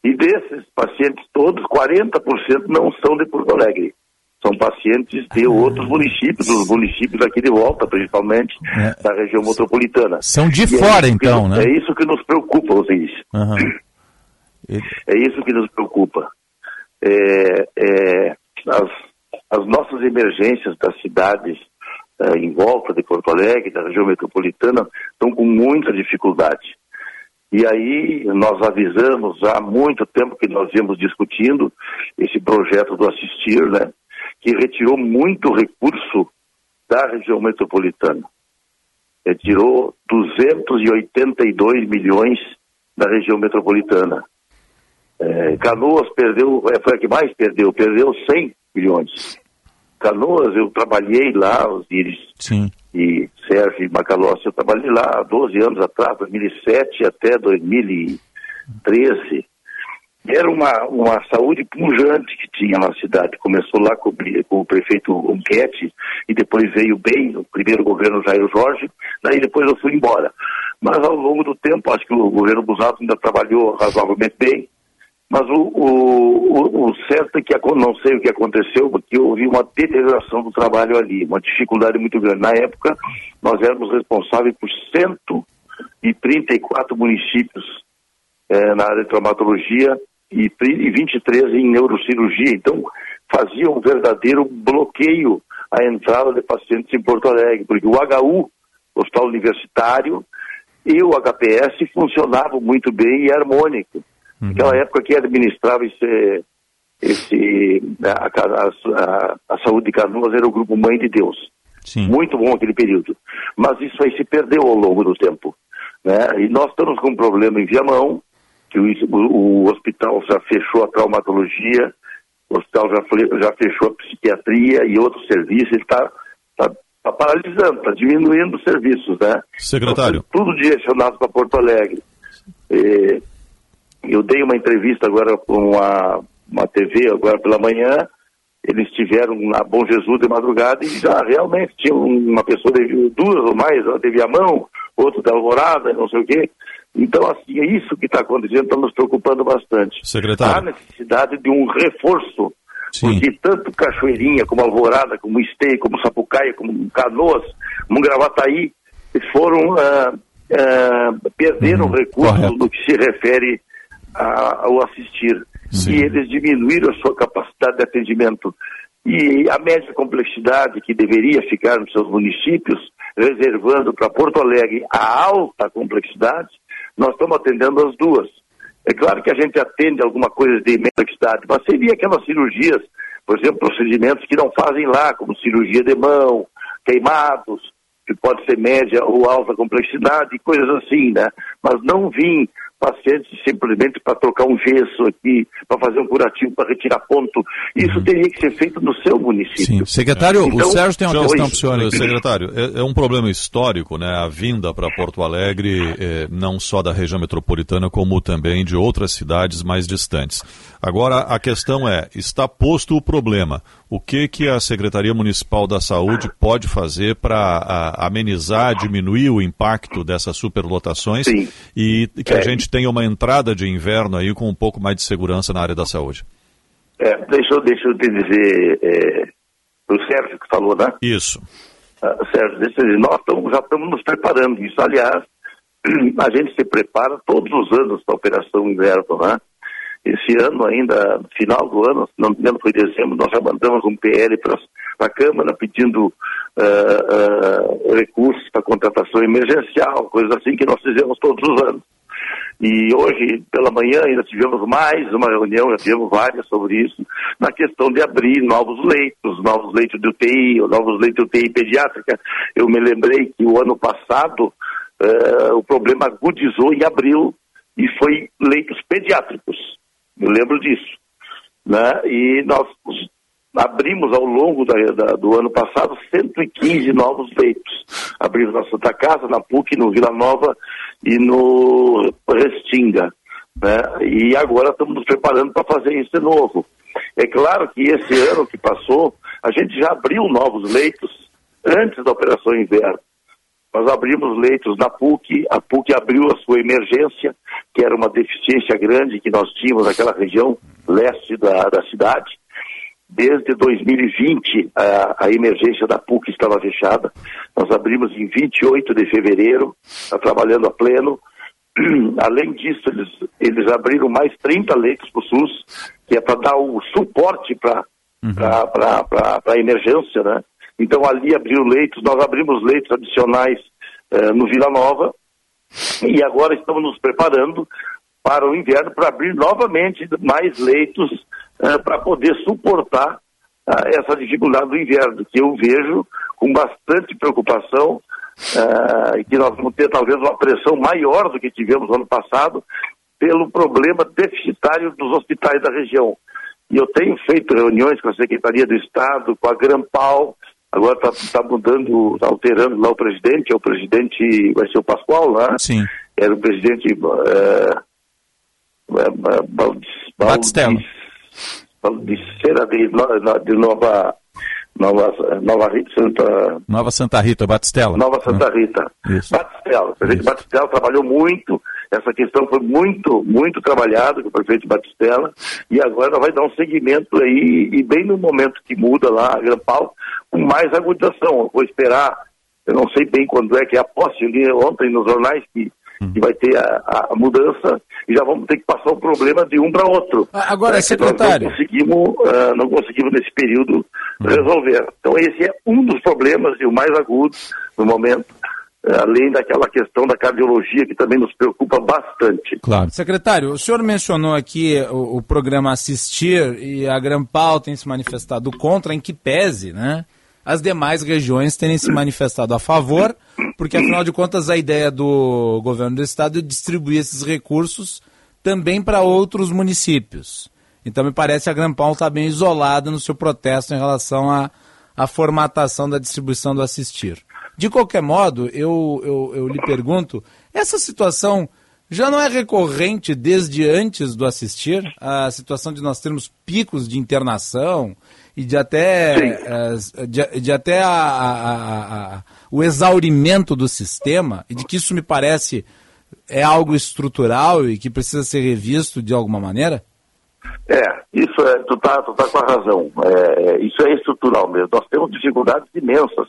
E desses pacientes todos, 40% não são de Porto Alegre. São pacientes de Ah. outros municípios, dos municípios aqui de volta, principalmente É. da região metropolitana. São de E é fora, que então, né? É isso que nos preocupa, Luiz. Aham. É isso que nos preocupa. É, é, as, as nossas emergências das cidades eh, em volta de Porto Alegre, da região metropolitana, estão com muita dificuldade. E aí nós avisamos há muito tempo que nós viemos discutindo esse projeto do Assistir, né, que retirou muito recurso da região metropolitana. Retirou 282 milhões da região metropolitana. É, Canoas perdeu, é, foi a que mais perdeu, perdeu 100 milhões. Canoas, eu trabalhei lá, Osiris Sim. e Sérgio Macalossi, eu trabalhei lá há 12 anos atrás, 2007 até 2013. Era uma, uma saúde pujante que tinha na cidade. Começou lá com, com o prefeito Onquete e depois veio bem o primeiro governo Jair Jorge, daí depois eu fui embora. Mas ao longo do tempo, acho que o governo Busato ainda trabalhou razoavelmente bem, mas o, o, o, certo é que não sei o que aconteceu, porque houve uma deterioração do trabalho ali, uma dificuldade muito grande. Na época, nós éramos responsáveis por 134 municípios eh, na área de traumatologia e, e 23 em neurocirurgia. Então, fazia um verdadeiro bloqueio à entrada de pacientes em Porto Alegre, porque o HU, Hospital Universitário, e o HPS funcionavam muito bem e harmônico. Naquela época que administrava esse, esse a, a- a- saúde de Canoas era o grupo Mãe de Deus. Muito bom aquele período. Mas isso aí se perdeu ao longo do tempo. Né? E nós estamos com um problema em Viamão, que o, o- o hospital já fechou a traumatologia, o hospital já, já fechou a psiquiatria e outros serviços, está tá, tá paralisando, está diminuindo os serviços, né? Secretário. tudo direcionado para Porto Alegre. Eh, eu dei uma entrevista agora com uma, uma TV agora pela manhã. Eles estiveram na Bom Jesus de madrugada e já realmente tinha uma pessoa, duas ou mais, ela teve a mão, outro da Alvorada, não sei o quê. Então, assim, é isso que está acontecendo, está nos preocupando bastante. Secretário. Há necessidade de um reforço, porque tanto Cachoeirinha, como Alvorada, como Esteio, como Sapucaia, como Canoas, como Gravataí, eles foram, ah, ah, perderam recursos no que se refere a- ao assistir. E eles diminuíram a sua capacidade de atendimento. E a média complexidade que deveria ficar nos seus municípios, reservando para Porto Alegre a alta complexidade, nós estamos atendendo as duas. É claro que a gente atende alguma coisa de complexidade, mas seria aquelas cirurgias, por exemplo, procedimentos que não fazem lá, como cirurgia de mão, queimados, que pode ser média ou alta complexidade, coisas assim, né? Mas não vim pacientes simplesmente para trocar um gesso aqui, para fazer um curativo, para retirar ponto. Isso teria que ser feito no seu município. Secretário, Então, o Sérgio tem uma questão para o senhor. Secretário, é, é um problema histórico, né? A vinda para Porto Alegre, eh, não só da região metropolitana, como também de outras cidades mais distantes. Agora, a questão é, está posto o problema. O que, que a Secretaria Municipal da Saúde pode fazer para amenizar, diminuir o impacto dessas superlotações e que a É. gente tenha uma entrada de inverno aí com um pouco mais de segurança na área da saúde? É, deixa, eu- deixa eu te dizer, é, o Sérgio que falou, né? Isso. Ah, Sérgio, deixa eu dizer, nós tamo- já estamos nos preparando. Isso, aliás, a gente se prepara todos os anos para a Operação Inverno, né? Esse ano ainda, final do ano, não me engano foi dezembro, nós mandamos um PL para a Câmara pedindo ah, ah, recursos para contratação emergencial, coisas assim que nós fizemos todos os anos. E hoje, pela manhã, ainda tivemos mais uma reunião, já tivemos várias sobre isso, na questão de abrir novos leitos, novos leitos de UTI, novos leitos de UTI pediátrica. Eu me lembrei que o ano passado eh, o problema agudizou em abril e foi leitos pediátricos. Lembro disso. Né? E nós abrimos ao longo da- da- do ano passado 115 novos leitos. Abrimos na Santa Casa, na PUC, no Vila Nova e no Restinga. Né? E agora estamos nos preparando para fazer isso de novo. É claro que esse ano que passou, a gente já abriu novos leitos antes da Operação Inverno. Nós abrimos leitos na PUC, a PUC abriu a sua emergência, que era uma deficiência grande que nós tínhamos naquela região leste da, da cidade. Desde 2020, a, a, emergência da PUC estava fechada. Nós abrimos em 28 de fevereiro, está trabalhando a pleno. Além disso, eles, eles abriram mais 30 leitos para o SUS, que é para dar o suporte para uhum. a emergência, né? Então ali abriu leitos, nós abrimos leitos adicionais eh, no Vila Nova e agora estamos nos preparando para o inverno para abrir novamente mais leitos eh, para poder suportar eh, essa dificuldade do inverno, que eu vejo com bastante preocupação e que nós vamos ter talvez uma pressão maior do que tivemos no ano passado pelo problema deficitário dos hospitais da região. E eu tenho feito reuniões com a Secretaria do Estado, com a Grampal, Agora está tá mudando, está alterando lá o presidente, é o presidente, vai ser o Pascoal lá. Sim. Era o presidente é, é, Batistella. Baldiceira de, de Nova Nova, Nova Rita Santa... Nova Santa Rita, Batistella. Nova Santa Rita. Isso. Batistella. O prefeito Isso. Batistella trabalhou muito, essa questão foi muito, muito trabalhada com o prefeito Batistella, e agora vai dar um segmento aí, e bem no momento que muda lá a Grampal, com mais agudização. Eu vou esperar, eu não sei bem quando é que é a posse, eu li ontem nos jornais que, hum. que vai ter a, a, mudança e já vamos ter que passar o problema de um para outro. Agora, é, secretário. Não conseguimos, uh, não conseguimos nesse período hum. resolver. Então, esse é um dos problemas e o mais agudo no momento além daquela questão da cardiologia que também nos preocupa bastante. Claro. Secretário, o senhor mencionou aqui o, o programa Assistir e a Grampal tem se manifestado contra, em que pese, né? as demais regiões terem se manifestado a favor, porque afinal de contas a ideia do governo do estado é distribuir esses recursos também para outros municípios. Então me parece que a Grampal está bem isolada no seu protesto em relação à, à formatação da distribuição do assistir. De qualquer modo, eu, eu, eu lhe pergunto, essa situação já não é recorrente desde antes do assistir? A situação de nós termos picos de internação, e de até, uh, de, de, até a, a, a, o exaurimento do sistema, e de que isso me parece é algo estrutural e que precisa ser revisto de alguma maneira? É, isso é, tu tá, tu tá com a razão. É, isso é estrutural mesmo. Nós temos dificuldades imensas.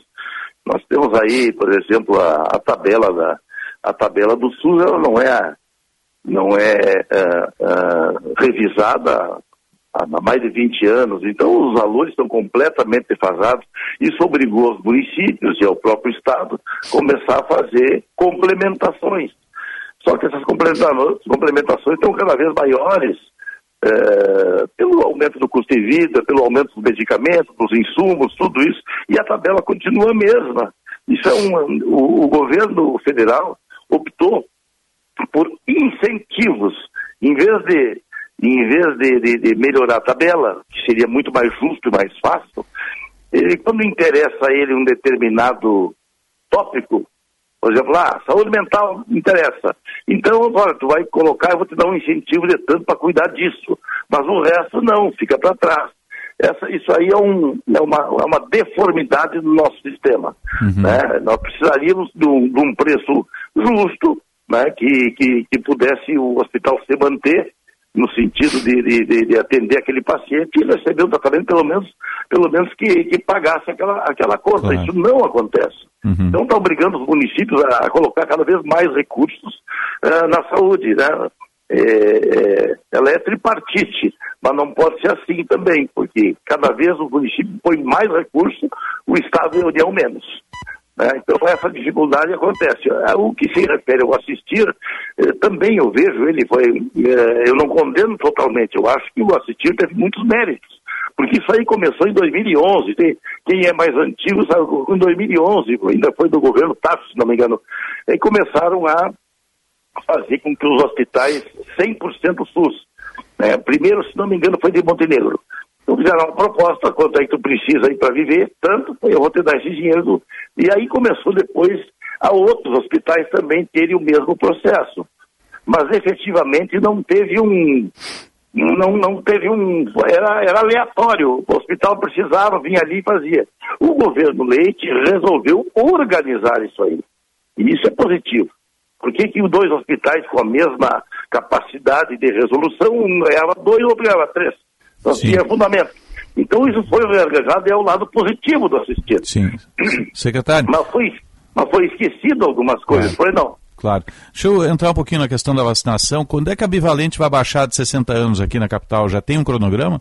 Nós temos aí, por exemplo, a, a tabela da a tabela do SUS, ela não é não é, é, é revisada há mais de 20 anos, então os valores estão completamente defasados. Isso obrigou os municípios e ao próprio Estado a começar a fazer complementações. Só que essas complementações estão cada vez maiores é, pelo aumento do custo de vida, pelo aumento dos medicamentos, dos insumos, tudo isso, e a tabela continua a mesma. Isso é um, o, o governo federal optou por incentivos, em vez de em vez de, de, de, melhorar a tabela, que seria muito mais justo e mais fácil, ele, quando interessa a ele um determinado tópico, por exemplo, ah, saúde mental interessa. Então, olha, tu vai colocar, eu vou te dar um incentivo de tanto para cuidar disso. Mas o resto não, fica para trás. Essa, isso aí é, um, é, uma, é uma deformidade do nosso sistema. Uhum. Né? Nós precisaríamos de um, de um preço justo, né? que, que, que pudesse o hospital se manter no sentido de, de, de, atender aquele paciente e receber um tratamento pelo menos, pelo menos que, que pagasse aquela, aquela conta. Claro. Isso não acontece. Uhum. Então está obrigando os municípios a, colocar cada vez mais recursos uh, na saúde. Né? É, é, ela é tripartite, mas não pode ser assim também, porque cada vez o município põe mais recursos, o Estado e a União menos. Né? Então essa dificuldade acontece. É, o que se refere ao assistir, eh, também eu vejo ele foi, eh, eu não condeno totalmente, eu acho que o assistir teve muitos méritos, porque isso aí começou em 2011, tem, quem é mais antigo sabe, em 2011, ainda foi do governo Tasso, se não me engano, e começaram a fazer com que os hospitais 100% SUS, né? primeiro, se não me engano, foi de Montenegro, então fizeram uma proposta, quanto é que tu precisa aí para viver, tanto, eu vou te dar esse dinheiro. E aí começou depois a outros hospitais também terem o mesmo processo. Mas efetivamente não teve um, não, não teve um. Era, era aleatório. O hospital precisava, vinha ali e fazia. O governo Leite resolveu organizar isso aí. E isso é positivo. Por que, que dois hospitais com a mesma capacidade de resolução, um ganhava dois, outro ganhava três? Sim. tinha fundamento. Então isso foi organizado e é o lado positivo do assistido. Sim. Secretário. Mas foi, mas foi esquecido algumas coisas, foi não. Claro. Deixa eu entrar um pouquinho na questão da vacinação. Quando é que a Bivalente vai baixar de 60 anos aqui na capital? Já tem um cronograma?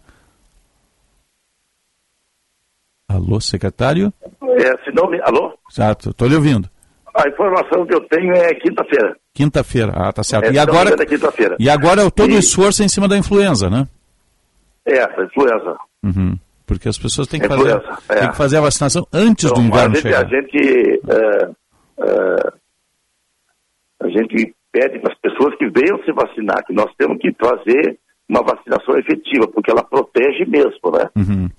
Alô, secretário? É, se não me... Alô? Exato, estou lhe ouvindo. A informação que eu tenho é quinta-feira. Quinta-feira. Ah, tá certo. É, e me agora, é e agora todo o esforço é em cima da influenza, né? É, influenza. Uhum. Porque as pessoas têm que, Influenza, fazer, é. têm que fazer a vacinação antes do Então, inverno a gente, chegar. a gente, é, é, a gente pede para as pessoas que venham se vacinar, que nós temos que fazer uma vacinação efetiva, porque ela protege mesmo, né? Uhum.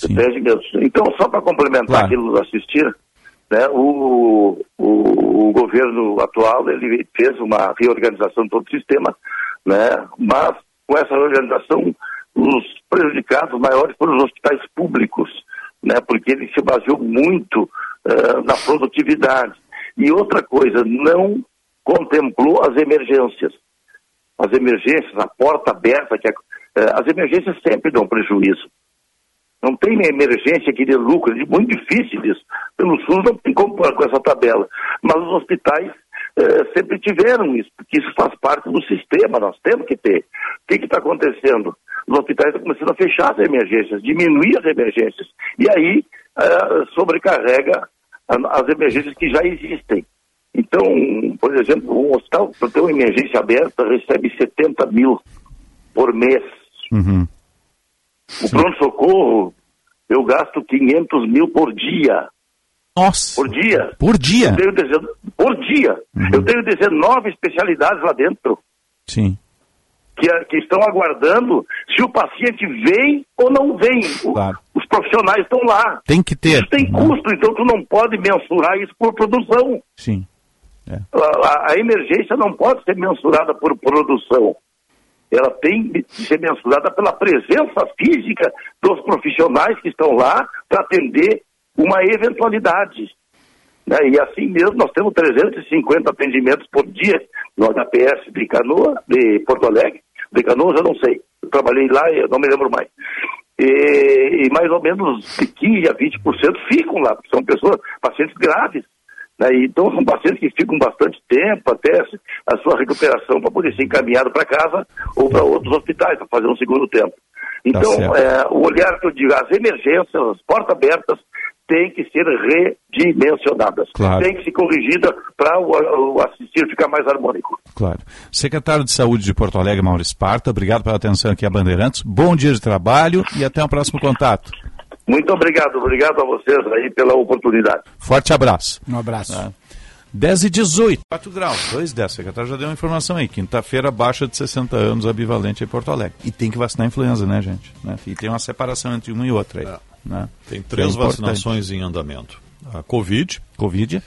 Protege mesmo. Então, só para complementar Claro. aquilo do assistir, né, o, o, o governo atual ele fez uma reorganização de todo o sistema, né, mas com essa reorganização os prejudicados maiores foram os hospitais públicos, né, porque ele se baseou muito eh, na produtividade. E outra coisa, não contemplou as emergências. As emergências, a porta aberta, que eh, as emergências sempre dão prejuízo. Não tem emergência que dê lucro, é muito difícil isso. Pelo SUS não tem como com essa tabela. Mas os hospitais eh, sempre tiveram isso, porque isso faz parte do sistema, nós temos que ter. O que está acontecendo? Os hospitais estão começando a fechar as emergências, diminuir as emergências. E aí eh, sobrecarrega as emergências que já existem. Então, por exemplo, um hospital, para ter uma emergência aberta, recebe 70 mil por mês. Uhum. O pronto-socorro, eu gasto 500 mil por dia. Nossa! Por dia. Por dia? Eu tenho dezen- por dia. Eu tenho 19 especialidades lá dentro Sim. que, que estão aguardando se o paciente vem ou não vem. O- Os profissionais estão lá. Tem que ter. Isso tem custo, então tu não pode mensurar isso por produção. Sim. A, a- a emergência não pode ser mensurada por produção. Ela tem de ser mensurada pela presença física dos profissionais que estão lá para atender uma eventualidade. né? E assim mesmo, nós temos 350 atendimentos por dia no HPS de Canoa, de Porto Alegre. De Canoas eu não sei. Eu trabalhei lá e não me lembro mais. E, e mais ou menos de 15% a 20% ficam lá, porque são pessoas, pacientes graves. né? Então são pacientes que ficam bastante tempo até a sua recuperação para poder ser encaminhado para casa ou para outros hospitais para fazer um segundo tempo. Então, certo. é, o olhar que eu digo, as emergências, as portas abertas, têm que ser redimensionadas. Claro. Tem que ser corrigida para o, o assistir ficar mais harmônico. Claro. Secretário de Saúde de Porto Alegre, Mauro Esparta, obrigado pela atenção aqui a Bandeirantes. Bom dia de trabalho e até o próximo contato. Muito obrigado, obrigado a vocês aí pela oportunidade. Forte abraço. Um abraço. 10 e 18. 4 graus, 2 10. O secretário já deu uma informação aí. Quinta-feira, baixa de 60 anos, ambivalente em Porto Alegre. E tem que vacinar a influenza, né, gente? Né? E tem uma separação entre uma e outra aí. Né? Tem três É vacinações em andamento. A Covid, Covid,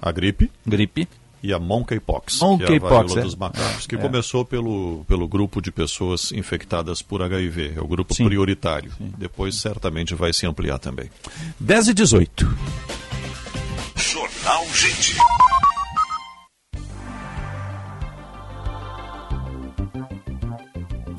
a gripe, gripe e a monkeypox, que é a Monkeypox, varíola é. dos macacos, que É. começou pelo, pelo grupo de pessoas infectadas por HIV. É o grupo Sim. prioritário. Depois certamente vai se ampliar também. 10 e 18. Jornal Gente.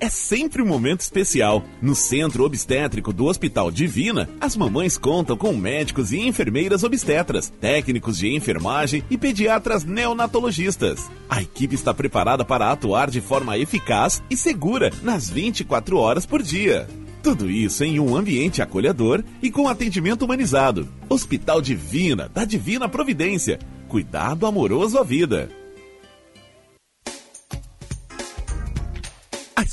É sempre um momento especial. No Centro Obstétrico do Hospital Divina, as mamães contam com médicos e enfermeiras obstetras, técnicos de enfermagem e pediatras neonatologistas. A equipe está preparada para atuar de forma eficaz e segura nas 24 horas por dia. Tudo isso em um ambiente acolhedor e com atendimento humanizado. Hospital Divina, da Divina Providência. Cuidado amoroso à vida.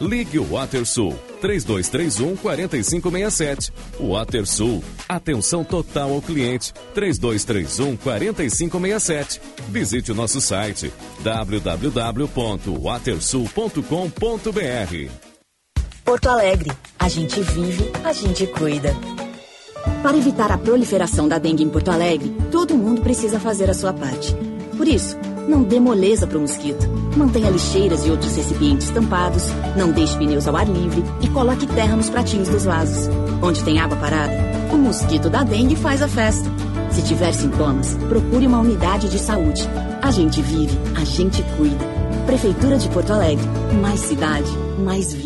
Ligue o WaterSul 3231 4567. WaterSul, atenção total ao cliente 3231 4567. Visite o nosso site www.watersul.com.br. Porto Alegre. A gente vive, a gente cuida. Para evitar a proliferação da dengue em Porto Alegre, todo mundo precisa fazer a sua parte. Por isso, não dê moleza para o mosquito. Mantenha lixeiras e outros recipientes tampados, não deixe pneus ao ar livre e coloque terra nos pratinhos dos vasos. Onde tem água parada, o mosquito da dengue faz a festa. Se tiver sintomas, procure uma unidade de saúde. A gente vive, a gente cuida. Prefeitura de Porto Alegre. Mais cidade, mais vida.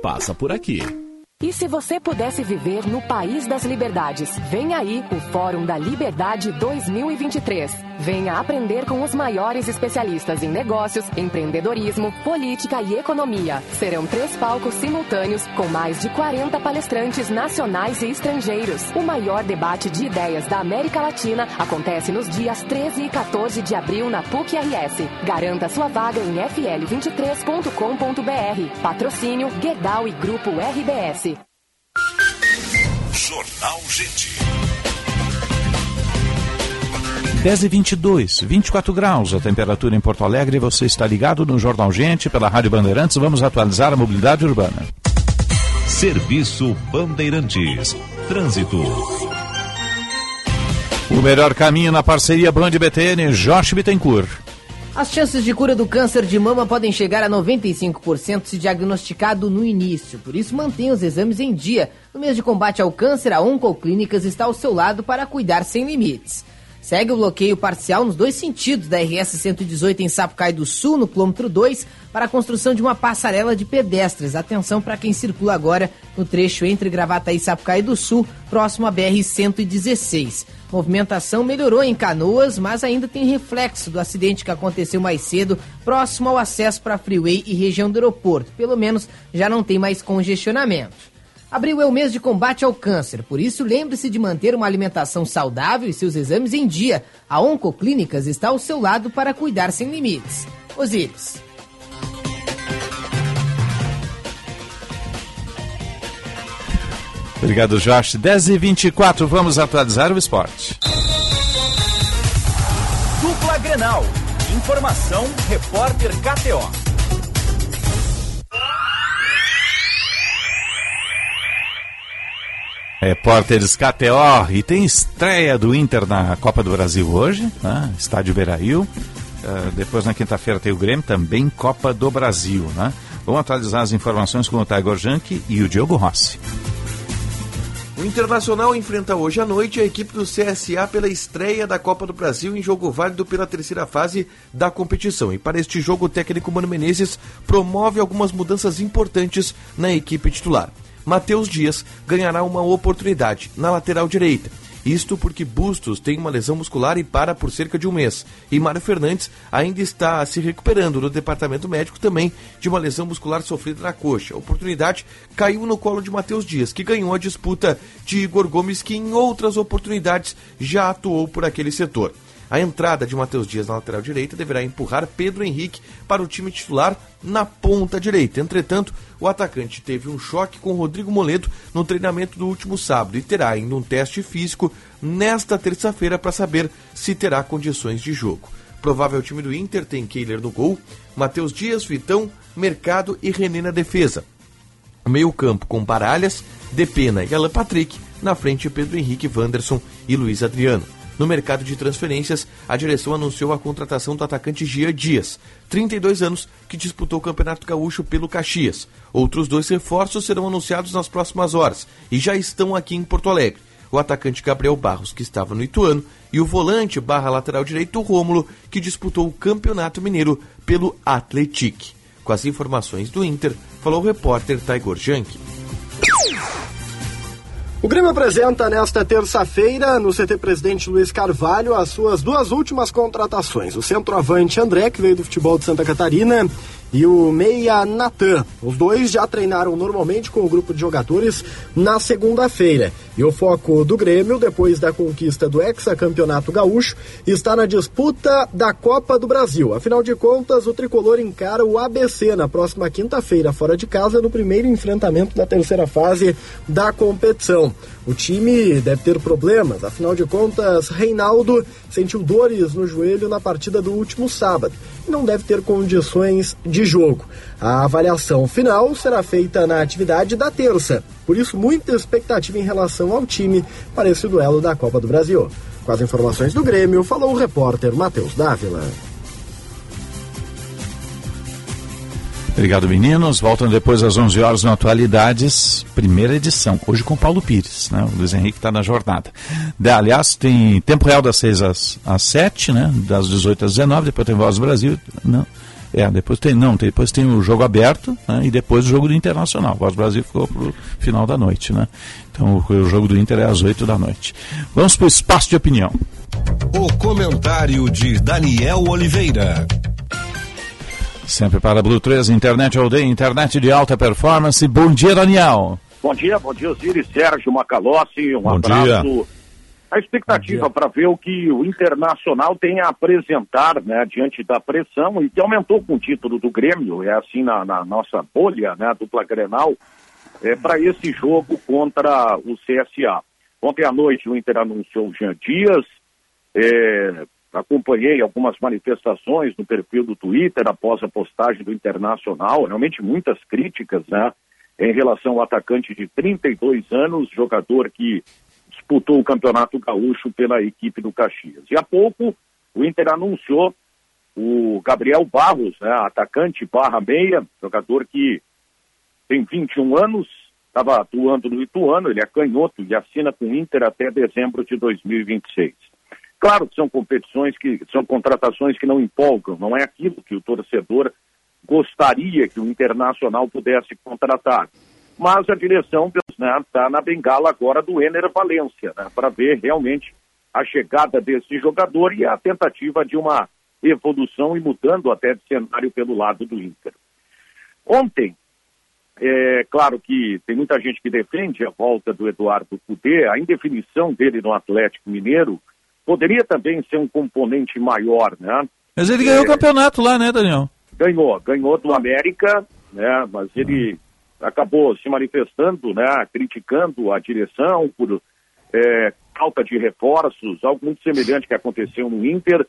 passa por aqui. E se você pudesse viver no país das liberdades? Vem aí o Fórum da Liberdade 2023. Venha aprender com os maiores especialistas em negócios, empreendedorismo, política e economia. Serão três palcos simultâneos com mais de 40 palestrantes nacionais e estrangeiros. O maior debate de ideias da América Latina acontece nos dias 13 e 14 de abril na PUC-RS. Garanta sua vaga em fl23.com.br. Patrocínio Guedal e Grupo RBS. Jornal Gente. 10 e 22, 24 graus a temperatura em Porto Alegre. Você está ligado no Jornal Gente pela Rádio Bandeirantes. Vamos atualizar a mobilidade urbana. Serviço Bandeirantes. Trânsito. O melhor caminho na parceria Band BTN, Josh Bittencourt. As chances de cura do câncer de mama podem chegar a 95% se diagnosticado no início. Por isso, mantenha os exames em dia. No mês de combate ao câncer, a Oncoclínicas está ao seu lado para cuidar sem limites. Segue o bloqueio parcial nos dois sentidos da RS 118 em Sapucaí do Sul, no quilômetro 2, para a construção de uma passarela de pedestres. Atenção para quem circula agora no trecho entre Gravataí e Sapucaí do Sul, próximo à BR 116. Movimentação melhorou em Canoas, mas ainda tem reflexo do acidente que aconteceu mais cedo, próximo ao acesso para a Freeway e região do aeroporto. Pelo menos já não tem mais congestionamento. Abril é o mês de combate ao câncer, por isso lembre-se de manter uma alimentação saudável e seus exames em dia. A Oncoclínicas está ao seu lado para cuidar sem limites. Osíris. Obrigado, Josh. 10 e 24 vamos atualizar o esporte. Dupla Grenal. Informação, repórter KTO. Repórteres KTO e tem estreia do Inter na Copa do Brasil hoje, né? Estádio Beira-Rio. Uh, depois na quinta-feira tem o Grêmio, também Copa do Brasil, né? Vamos atualizar as informações com o Tiger Junk e o Diogo Rossi. O Internacional enfrenta hoje à noite a equipe do CSA pela estreia da Copa do Brasil em jogo válido pela terceira fase da competição. E para este jogo, o técnico Mano Menezes promove algumas mudanças importantes na equipe titular. Matheus Dias ganhará uma oportunidade na lateral direita. Isto porque Bustos tem uma lesão muscular e para por cerca de um mês. E Mário Fernandes ainda está se recuperando no departamento médico também de uma lesão muscular sofrida na coxa. A oportunidade caiu no colo de Matheus Dias, que ganhou a disputa de Igor Gomes, que em outras oportunidades já atuou por aquele setor. A entrada de Matheus Dias na lateral direita deverá empurrar Pedro Henrique para o time titular na ponta direita. Entretanto, o atacante teve um choque com Rodrigo Moledo no treinamento do último sábado e terá ainda um teste físico nesta terça-feira para saber se terá condições de jogo. Provável time do Inter tem Keiler no gol, Matheus Dias, Vitão, Mercado e René na defesa. Meio campo com Baralhas, Depena e Alan Patrick, na frente Pedro Henrique, Wanderson e Luiz Adriano. No mercado de transferências, a direção anunciou a contratação do atacante Gia Dias, 32 anos, que disputou o Campeonato Gaúcho pelo Caxias. Outros dois reforços serão anunciados nas próximas horas e já estão aqui em Porto Alegre. O atacante Gabriel Barros, que estava no Ituano, e o volante barra lateral direito Rômulo, que disputou o Campeonato Mineiro pelo Atletic. Com as informações do Inter, falou o repórter Taigor Jank. O Grêmio apresenta nesta terça-feira, no CT Presidente Luiz Carvalho, as suas duas últimas contratações. O centroavante André, que veio do futebol de Santa Catarina, e o Meia Natan. Os dois já treinaram normalmente com o grupo de jogadores na segunda-feira. E o foco do Grêmio, depois da conquista do hexacampeonato gaúcho, está na disputa da Copa do Brasil. Afinal de contas, o tricolor encara o ABC na próxima quinta-feira, fora de casa, no primeiro enfrentamento da terceira fase da competição. O time deve ter problemas, afinal de contas, Reinaldo sentiu dores no joelho na partida do último sábado e não deve ter condições de jogo. A avaliação final será feita na atividade da terça, por isso, muita expectativa em relação ao time para esse duelo da Copa do Brasil. Com as informações do Grêmio, falou o repórter Matheus Dávila. Obrigado, meninos. Voltam depois às 11 horas no Atualidades, primeira edição. Hoje com Paulo Pires, né? O Luiz Henrique está na jornada. Da, aliás, tem tempo real das 6 às, às 7, né? Das 18 às 19, depois tem Voz do Brasil. Não. É, depois tem, não, depois tem o jogo aberto né? e depois o jogo do Internacional. Voz do Brasil ficou para o final da noite, né? Então o, o jogo do Inter é às 8 da noite. Vamos para o espaço de opinião. O comentário de Daniel Oliveira. Sempre para a Blue 3, internet aldeia, internet de alta performance. Bom dia, Daniel. Bom dia, bom dia, Osiris, Sérgio Macalossi, um Bom abraço. dia. A expectativa para ver o que o Internacional tem a apresentar né, diante da pressão e que aumentou com o título do Grêmio, é assim na, na nossa bolha, né, dupla Grenal, é, para esse jogo contra o CSA. Ontem à noite o Inter anunciou o Jean Dias, é, acompanhei algumas manifestações no perfil do Twitter após a postagem do Internacional, realmente muitas críticas, né? Em relação ao atacante de 32 anos, jogador que disputou o Campeonato Gaúcho pela equipe do Caxias. E há pouco o Inter anunciou o Gabriel Barros, né, atacante barra meia, jogador que tem 21 anos, estava atuando no Ituano, ele é canhoto e assina com o Inter até dezembro de 2026. Claro que são competições que são contratações que não empolgam, não é aquilo que o torcedor gostaria que o Internacional pudesse contratar. Mas a direção está né, tá na bengala agora do Ener Valência, né, para ver realmente a chegada desse jogador e a tentativa de uma evolução e mudando até de cenário pelo lado do Inter. Ontem, é claro que tem muita gente que defende a volta do Eduardo Cudê, a indefinição dele no Atlético Mineiro poderia também ser um componente maior, né? Mas ele ganhou o campeonato lá, né, Daniel? Ganhou, ganhou do América, né? Mas ele acabou se manifestando, né? Criticando a direção por é, falta de reforços, algo muito semelhante que aconteceu no Inter.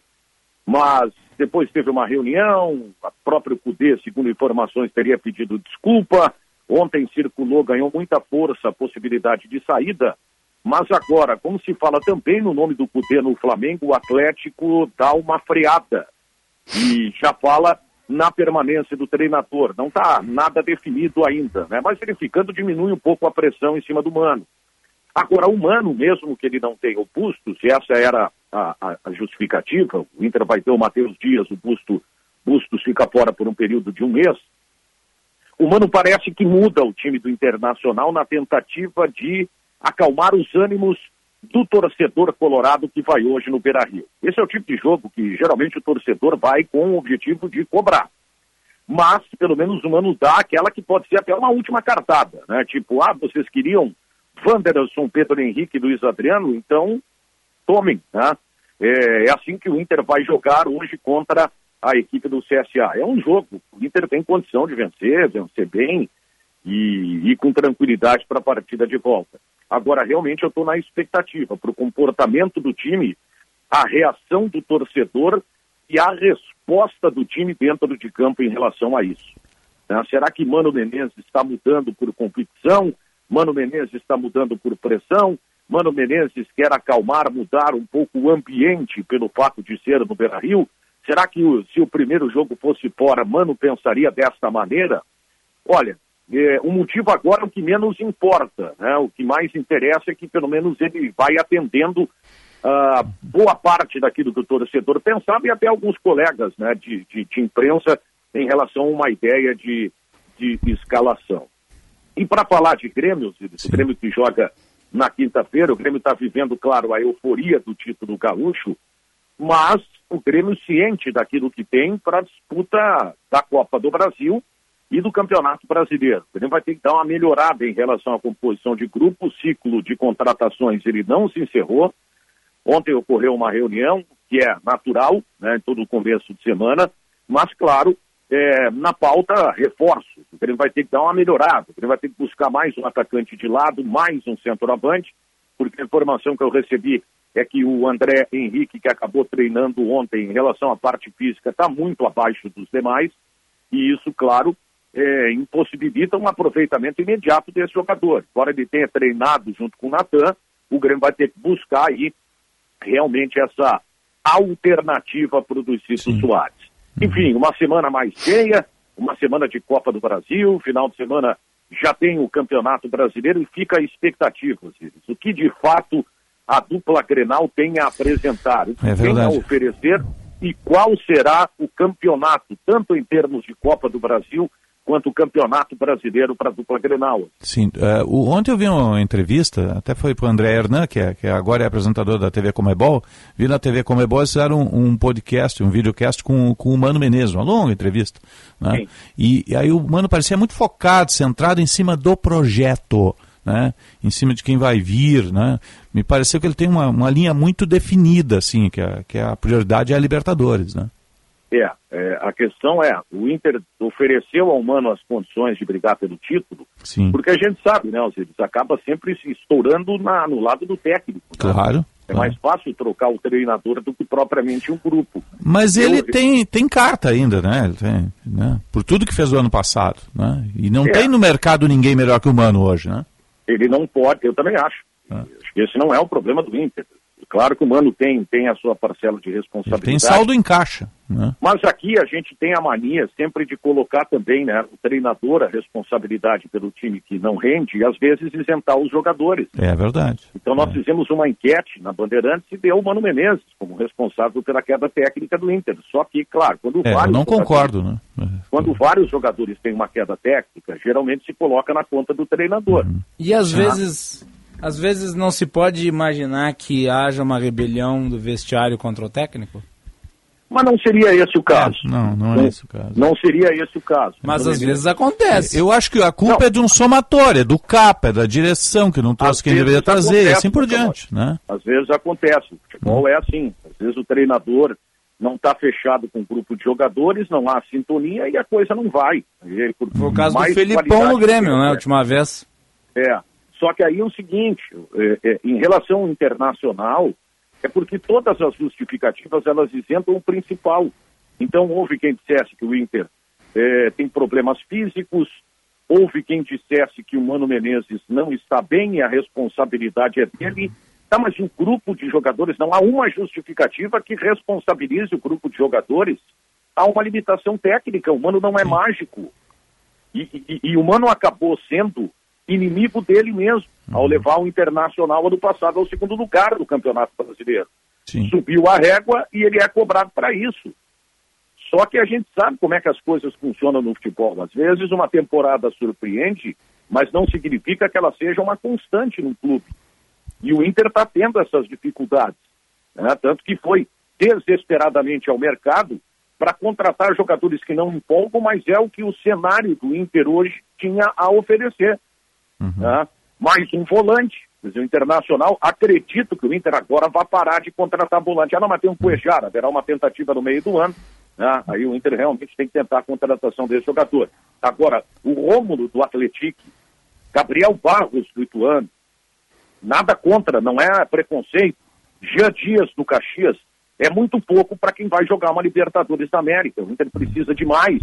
Mas depois teve uma reunião, a próprio Cudê, segundo informações, teria pedido desculpa. Ontem circulou, ganhou muita força a possibilidade de saída. Mas agora, como se fala também no nome do Cudê no Flamengo, o Atlético dá uma freada e já fala na permanência do treinador. Não está nada definido ainda, né? Mas verificando diminui um pouco a pressão em cima do Mano. Agora, o Mano, mesmo que ele não tenha o Bustos, e essa era a, a, a justificativa, o Inter vai ter o Matheus Dias, o Busto, Bustos fica fora por um período de um mês, o Mano parece que muda o time do Internacional na tentativa de acalmar os ânimos do torcedor colorado que vai hoje no Beira-Rio. Esse é o tipo de jogo que geralmente o torcedor vai com o objetivo de cobrar. Mas, pelo menos, o Mano dá aquela que pode ser até uma última cartada, né? Tipo, ah, vocês queriam Wanderson, Pedro Henrique e Luiz Adriano, então tomem, né? É, é assim que o Inter vai jogar hoje contra a equipe do CSA. É um jogo, o Inter tem condição de vencer, vencer bem e ir com tranquilidade para a partida de volta. Agora, realmente, eu estou na expectativa para o comportamento do time, a reação do torcedor e a resposta do time dentro de campo em relação a isso. Né? Será que Mano Menezes está mudando por convicção? Mano Menezes está mudando por pressão? Mano Menezes quer acalmar, mudar um pouco o ambiente pelo fato de ser no Beira-Rio? Será que o, se o primeiro jogo fosse fora, Mano pensaria desta maneira? Olha, é, o motivo agora é o que menos importa, né? O que mais interessa é que pelo menos ele vai atendendo uh, boa parte daquilo que o torcedor pensava e até alguns colegas né, de, de, de imprensa em relação a uma ideia de, de escalação. E para falar de Grêmio, o Grêmio que joga na quinta-feira, o Grêmio está vivendo, claro, a euforia do título gaúcho, mas o Grêmio ciente daquilo que tem para a disputa da Copa do Brasil e do Campeonato Brasileiro. Grêmio vai ter que dar uma melhorada em relação à composição de grupo, o ciclo de contratações ele não se encerrou. Ontem ocorreu uma reunião que é natural, né, em todo o começo de semana, mas claro, é, na pauta reforços. O Grêmio vai ter que dar uma melhorada, Grêmio vai ter que buscar mais um atacante de lado, mais um centroavante, porque a informação que eu recebi é que o André Henrique, que acabou treinando ontem em relação à parte física, está muito abaixo dos demais, e isso, claro, é, impossibilita um aproveitamento imediato desse jogador. Embora ele tenha treinado junto com o Natan, o Grêmio vai ter que buscar aí realmente essa alternativa para o Luizito Soares. Uhum. Enfim, uma semana mais cheia, uma semana de Copa do Brasil, final de semana já tem o Campeonato Brasileiro e fica a expectativa, o que de fato a dupla Grenal tem a apresentar, o que é tem a oferecer e qual será o campeonato, tanto em termos de Copa do Brasil quanto o Campeonato Brasileiro para a dupla Grenal. Sim, uh, o, ontem eu vi uma entrevista, até foi para o André Hernan, que, é, que agora é apresentador da TV Comebol, vi na TV Comebol eles fizeram um, um, podcast, um videocast com, com o Mano Menezes, uma longa entrevista. Né? E, e aí o Mano parecia muito focado, centrado em cima do projeto. Né, em cima de quem vai vir, né, me pareceu que ele tem uma, uma linha muito definida, assim, que a, que a prioridade é a Libertadores, né? É, é, a questão é, o Inter ofereceu ao Mano as condições de brigar pelo título, Sim. porque a gente sabe, né, eles acaba sempre se estourando na, no lado do técnico. Né? Claro. É mais fácil trocar o treinador do que propriamente um grupo. Mas ele Eu... tem, tem carta ainda, né? Tem, né? Por tudo que fez o ano passado, né? E não é. tem no mercado ninguém melhor que o Mano hoje, né? Ele não pode, eu também acho. É. Acho que esse não é o problema do Inter. Claro que o Mano tem, tem a sua parcela de responsabilidade. Ele tem saldo em caixa. Né? Mas aqui a gente tem a mania sempre de colocar também né, o treinador a responsabilidade pelo time que não rende e às vezes isentar os jogadores. É verdade. Então nós é. fizemos uma enquete na Bandeirantes e deu o Mano Menezes como responsável pela queda técnica do Inter. Só que, claro, quando é, vários. Eu não concordo, né? Quando vários jogadores têm uma queda técnica, geralmente se coloca na conta do treinador. Uhum. E às vezes às vezes não se pode imaginar que haja uma rebelião do vestiário contra o técnico? Mas não seria esse o caso. É, não, não é não, esse o caso. Não seria esse o caso. Mas às vezes acontece. Eu acho que a culpa não. é de um somatório, é do CAP, é da direção, que não trouxe quem deveria trazer, e assim por diante. Né? Às vezes acontece. O futebol hum. é assim. Às vezes o treinador não está fechado com um grupo de jogadores, não há sintonia e a coisa não vai. Por, Foi o caso do Felipão no Grêmio, né? A última vez. É. Só que aí é o seguinte, é, é, em relação ao internacional, é porque todas as justificativas elas isentam o principal. Então houve quem dissesse que o Inter é, tem problemas físicos, houve quem dissesse que o Mano Menezes não está bem e a responsabilidade é dele. Tá, mas um grupo de jogadores, não há uma justificativa que responsabilize o grupo de jogadores. Há uma limitação técnica, o Mano não é mágico. E, e, e o Mano acabou sendo inimigo dele mesmo, ao levar o Internacional ano passado ao segundo lugar do Campeonato Brasileiro. Sim. Subiu a régua e ele é cobrado para isso. Só que a gente sabe como é que as coisas funcionam no futebol. Às vezes uma temporada surpreende, mas não significa que ela seja uma constante no clube. E o Inter está tendo essas dificuldades. né? Tanto que foi desesperadamente ao mercado para contratar jogadores que não empolgam, mas é o que o cenário do Inter hoje tinha a oferecer. Né? Mais um volante. Dizer, o Internacional, acredito que o Inter agora vai parar de contratar volante. Ah, não, mas tem um Cuejara, haverá uma tentativa no meio do ano. né? Aí o Inter realmente tem que tentar a contratação desse jogador. Agora, o Rômulo do Atlético, Gabriel Barros do Ituano, nada contra, não é preconceito. Jean Dias do Caxias, é muito pouco para quem vai jogar uma Libertadores da América. O Inter precisa de mais.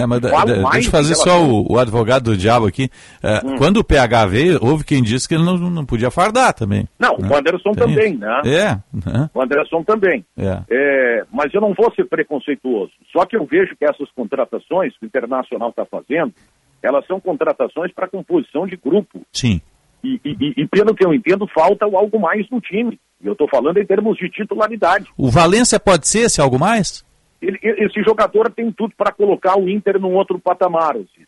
É, mas mais deixa eu fazer só o, advogado do diabo aqui. É, Hum. Quando o PH veio, houve quem disse que ele não, não podia fardar também. Não, né? o Anderson Tem também, isso. né? É, né? O Anderson também. é. É, mas eu não vou ser preconceituoso. Só que eu vejo que essas contratações que o Internacional está fazendo, elas são contratações para composição de grupo. Sim. E, e- e- e pelo que eu entendo, falta algo mais no time. E eu estou falando em termos de titularidade. O Valência pode ser esse algo mais? Ele- esse jogador tem tudo para colocar o Inter num outro patamar. assim.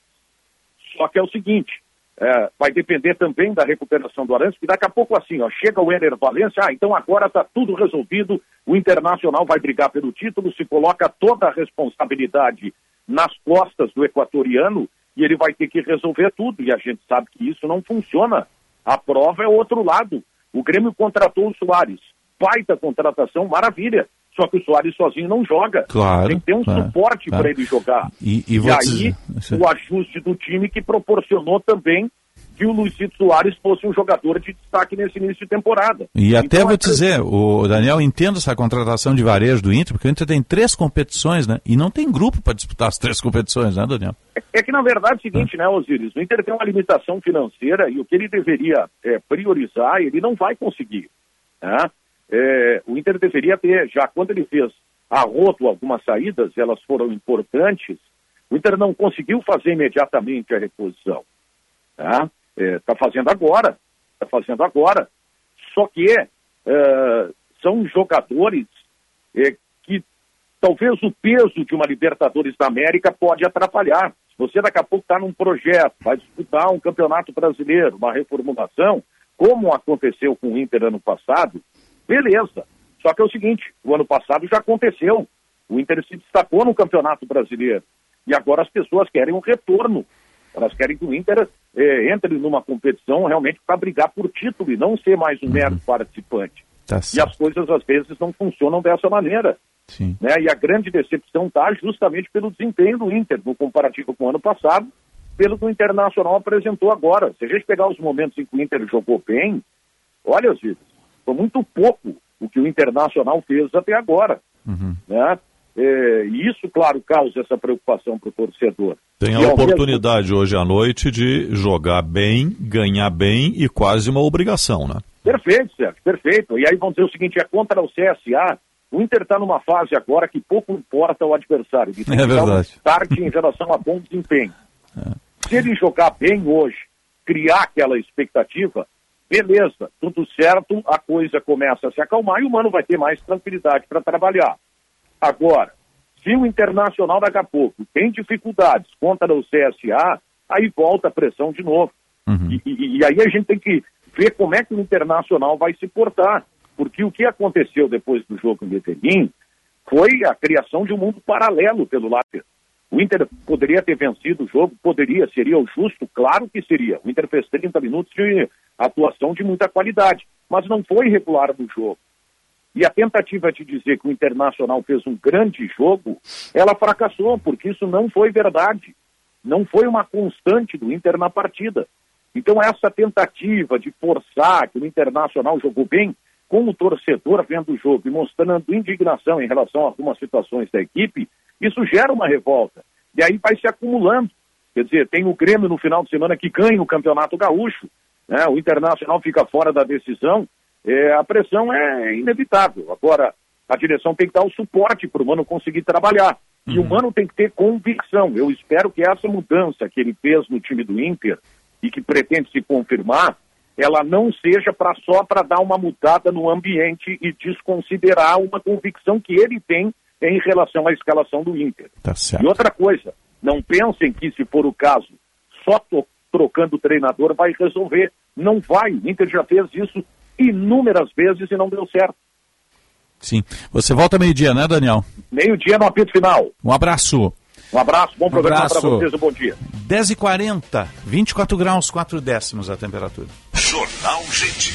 Só que é o seguinte, é, vai depender também da recuperação do Arantes, que daqui a pouco assim, ó, chega o Ener Valência, ah, então agora está tudo resolvido, o Internacional vai brigar pelo título, se coloca toda a responsabilidade nas costas do equatoriano e ele vai ter que resolver tudo. E a gente sabe que isso não funciona. A prova é o outro lado. O Grêmio contratou o Soares. Baita contratação, maravilha. Só que o Soares sozinho não joga. Claro, Tem que ter um claro, suporte claro. para ele jogar. E, e E, aí, o ajuste do time que proporcionou também que o Luizito Soares fosse um jogador de destaque nesse início de temporada. E até Então, vou é- dizer, o Daniel, entendo essa contratação de varejo do Inter, porque o Inter tem três competições, né? E não tem grupo para disputar as três competições, né, Daniel? É que, na verdade, é o seguinte, né, Osiris? O Inter tem uma limitação financeira e o que ele deveria é, priorizar, ele não vai conseguir. né? É, o Inter deveria ter, já quando ele fez a roto algumas saídas, elas foram importantes, o Inter não conseguiu fazer imediatamente a reposição. Está fazendo agora, está fazendo agora. Só que é, são jogadores é, que talvez o peso de uma Libertadores da América pode atrapalhar. Se você daqui a pouco está num projeto, vai disputar um campeonato brasileiro, uma reformulação, como aconteceu com o Inter ano passado, beleza. Só que é o seguinte, o ano passado já aconteceu. O Inter se destacou no campeonato brasileiro. E agora as pessoas querem um retorno. Elas querem que o Inter eh, entre numa competição realmente para brigar por título e não ser mais um mero participante. Tá E as coisas às vezes não funcionam dessa maneira. Sim. Né? E a grande decepção está justamente pelo desempenho do Inter, no comparativo com o ano passado, pelo que o Internacional apresentou agora. Se a gente pegar os momentos em que o Inter jogou bem, olha, Zidas, foi muito pouco o que o Internacional fez até agora. Né? É, e isso, claro, causa essa preocupação para o torcedor. Tem E a mesmo oportunidade hoje à noite de jogar bem, ganhar bem e quase uma obrigação, né? Perfeito, Sérgio, perfeito. E aí vamos dizer o seguinte, é contra o CSA, o Inter está numa fase agora que pouco importa o adversário. Tem É que dar um verdade. start em relação a bom desempenho. Se ele jogar bem hoje, criar aquela expectativa, beleza, tudo certo, a coisa começa a se acalmar e o Mano vai ter mais tranquilidade para trabalhar. Agora, se o Internacional daqui a pouco tem dificuldades contra o CSA, aí volta a pressão de novo. E, e- e aí a gente tem que ver como é que o Internacional vai se portar. Porque o que aconteceu depois do jogo em Medellín foi a criação de um mundo paralelo pelo lado. O Inter poderia ter vencido o jogo, poderia, seria o justo, claro que seria. O Inter fez 30 minutos de atuação de muita qualidade, mas não foi regular no jogo. E a tentativa de dizer que o Internacional fez um grande jogo, ela fracassou, porque isso não foi verdade. Não foi uma constante do Inter na partida. Então, essa tentativa de forçar que o Internacional jogou bem, com o torcedor vendo o jogo e mostrando indignação em relação a algumas situações da equipe, isso gera uma revolta. E aí vai se acumulando. Quer dizer, tem o Grêmio no final de semana que ganha o Campeonato Gaúcho, né? o Internacional fica fora da decisão, é, a pressão é inevitável. Agora, a direção tem que dar o suporte para o Mano conseguir trabalhar. E o Mano tem que ter convicção. Eu espero que essa mudança que ele fez no time do Inter, e que pretende se confirmar, ela não seja pra, só para dar uma mudada no ambiente e desconsiderar uma convicção que ele tem em relação à escalação do Inter. Tá certo. E outra coisa, não pensem que, se for o caso, só to- trocando o treinador vai resolver. Não vai. O Inter já fez isso inúmeras vezes e não deu certo. Sim. Você volta meio-dia, né, Daniel? Meio-dia no apito final. Um abraço. Um abraço, bom programa para vocês, um bom dia. 10h40, 24 graus, 4 décimos a temperatura. Jornal Gente.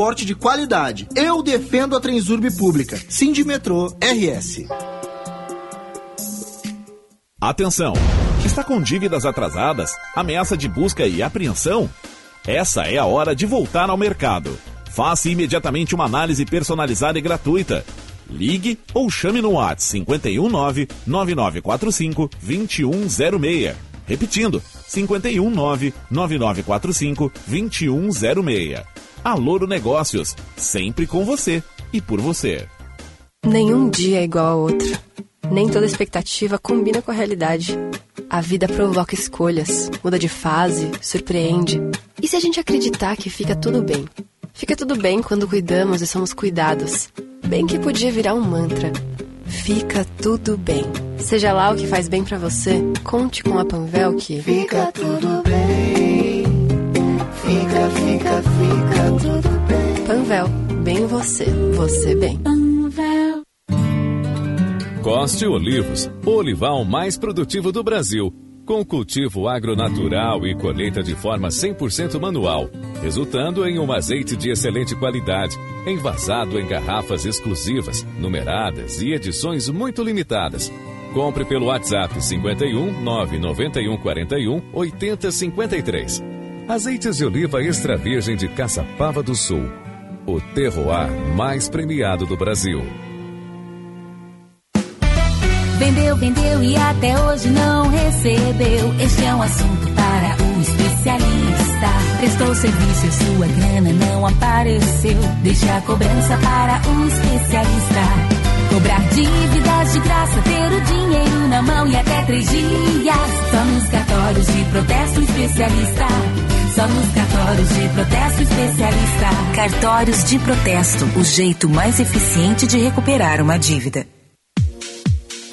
de qualidade. Eu defendo a Transurb pública. Sindimetrô RS. Atenção! Está com dívidas atrasadas, ameaça de busca e apreensão? Essa é a hora de voltar ao mercado. Faça imediatamente uma análise personalizada e gratuita. Ligue ou chame no WhatsApp 519 9945 2106. Repetindo, 519 9945 2106. Aloro Negócios, sempre com você e por você. Nenhum dia é igual ao outro. Nem toda expectativa combina com a realidade. A vida provoca escolhas, muda de fase, surpreende. E se a gente acreditar que fica tudo bem? Fica tudo bem quando cuidamos e somos cuidados. Bem que podia virar um mantra. Fica tudo bem. Seja lá o que faz bem pra você, conte com a Panvel que Fica tudo bem. Fica, fica, fica tudo bem. Panvel, bem você, você bem. Panvel. Coste Olivos, o olival mais produtivo do Brasil. Com cultivo agronatural e colheita de forma 100% manual, resultando em um azeite de excelente qualidade, envasado em garrafas exclusivas, numeradas e edições muito limitadas. Compre pelo WhatsApp 51 991 41 80 53. Azeites de oliva extra virgem de Caçapava do Sul. O terroir mais premiado do Brasil. Vendeu, vendeu e até hoje não recebeu. Este é um assunto para o especialista. Prestou serviço e sua grana não apareceu. Deixe a cobrança para o especialista. Cobrar dívidas de graça, ter o dinheiro na mão e até três dias. Só nos cartórios de protesto especialista. Só nos cartórios de protesto especialista. Cartórios de protesto, o jeito mais eficiente de recuperar uma dívida.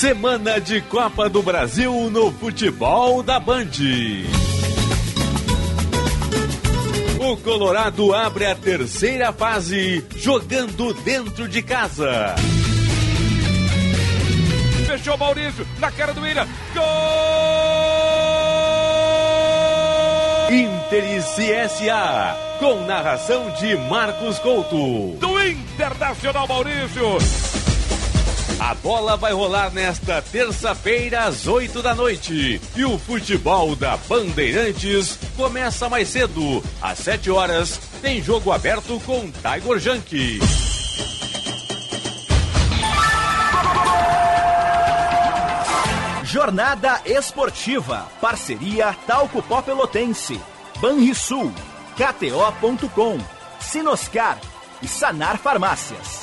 Semana de Copa do Brasil no futebol da Band. O Colorado abre a terceira fase jogando dentro de casa. Fechou Maurício, na cara do William. Gol! Inter e CSA, com narração de Marcos Couto. Do Internacional Maurício. A bola vai rolar nesta terça-feira às 8 da noite. E o futebol da Bandeirantes começa mais cedo. Às 7 horas, tem jogo aberto com Tiger Junk. Jornada Esportiva. Parceria Talco Pó Pelotense. Banrisul. KTO.com. Sinoscar. E Sanar Farmácias.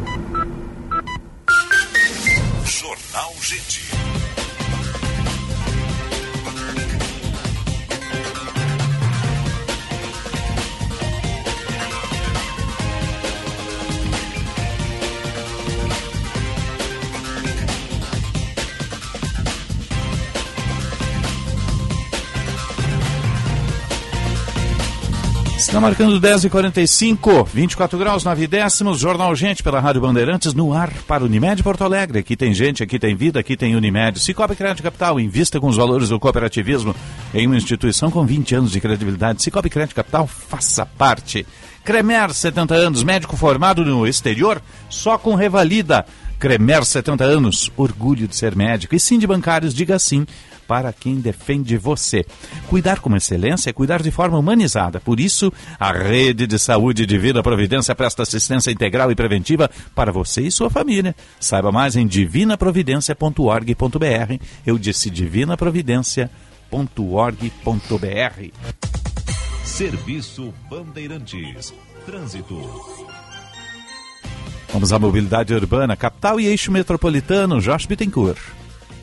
Está marcando 10 e 45 24 graus, 9 décimos, Jornal Gente pela Rádio Bandeirantes, no ar para Unimed Porto Alegre. Aqui tem gente, aqui tem vida, aqui tem Unimed. Cicobi Crédito Capital, invista com os valores do cooperativismo em uma instituição com 20 anos de credibilidade. Cicobi Crédito Capital, faça parte. Cremer, 70 anos, médico formado no exterior, só com revalida. Cremer, 70 anos, orgulho de ser médico. E sim de bancários, diga sim para quem defende você. Cuidar com excelência é cuidar de forma humanizada. Por isso, a Rede de Saúde de Vida Providência presta assistência integral e preventiva para você e sua família. Saiba mais em divinaprovidência.org.br. Eu disse divinaprovidência.org.br. Serviço Bandeirantes. Trânsito. Vamos à mobilidade urbana, capital e eixo metropolitano, Jorge Bittencourt.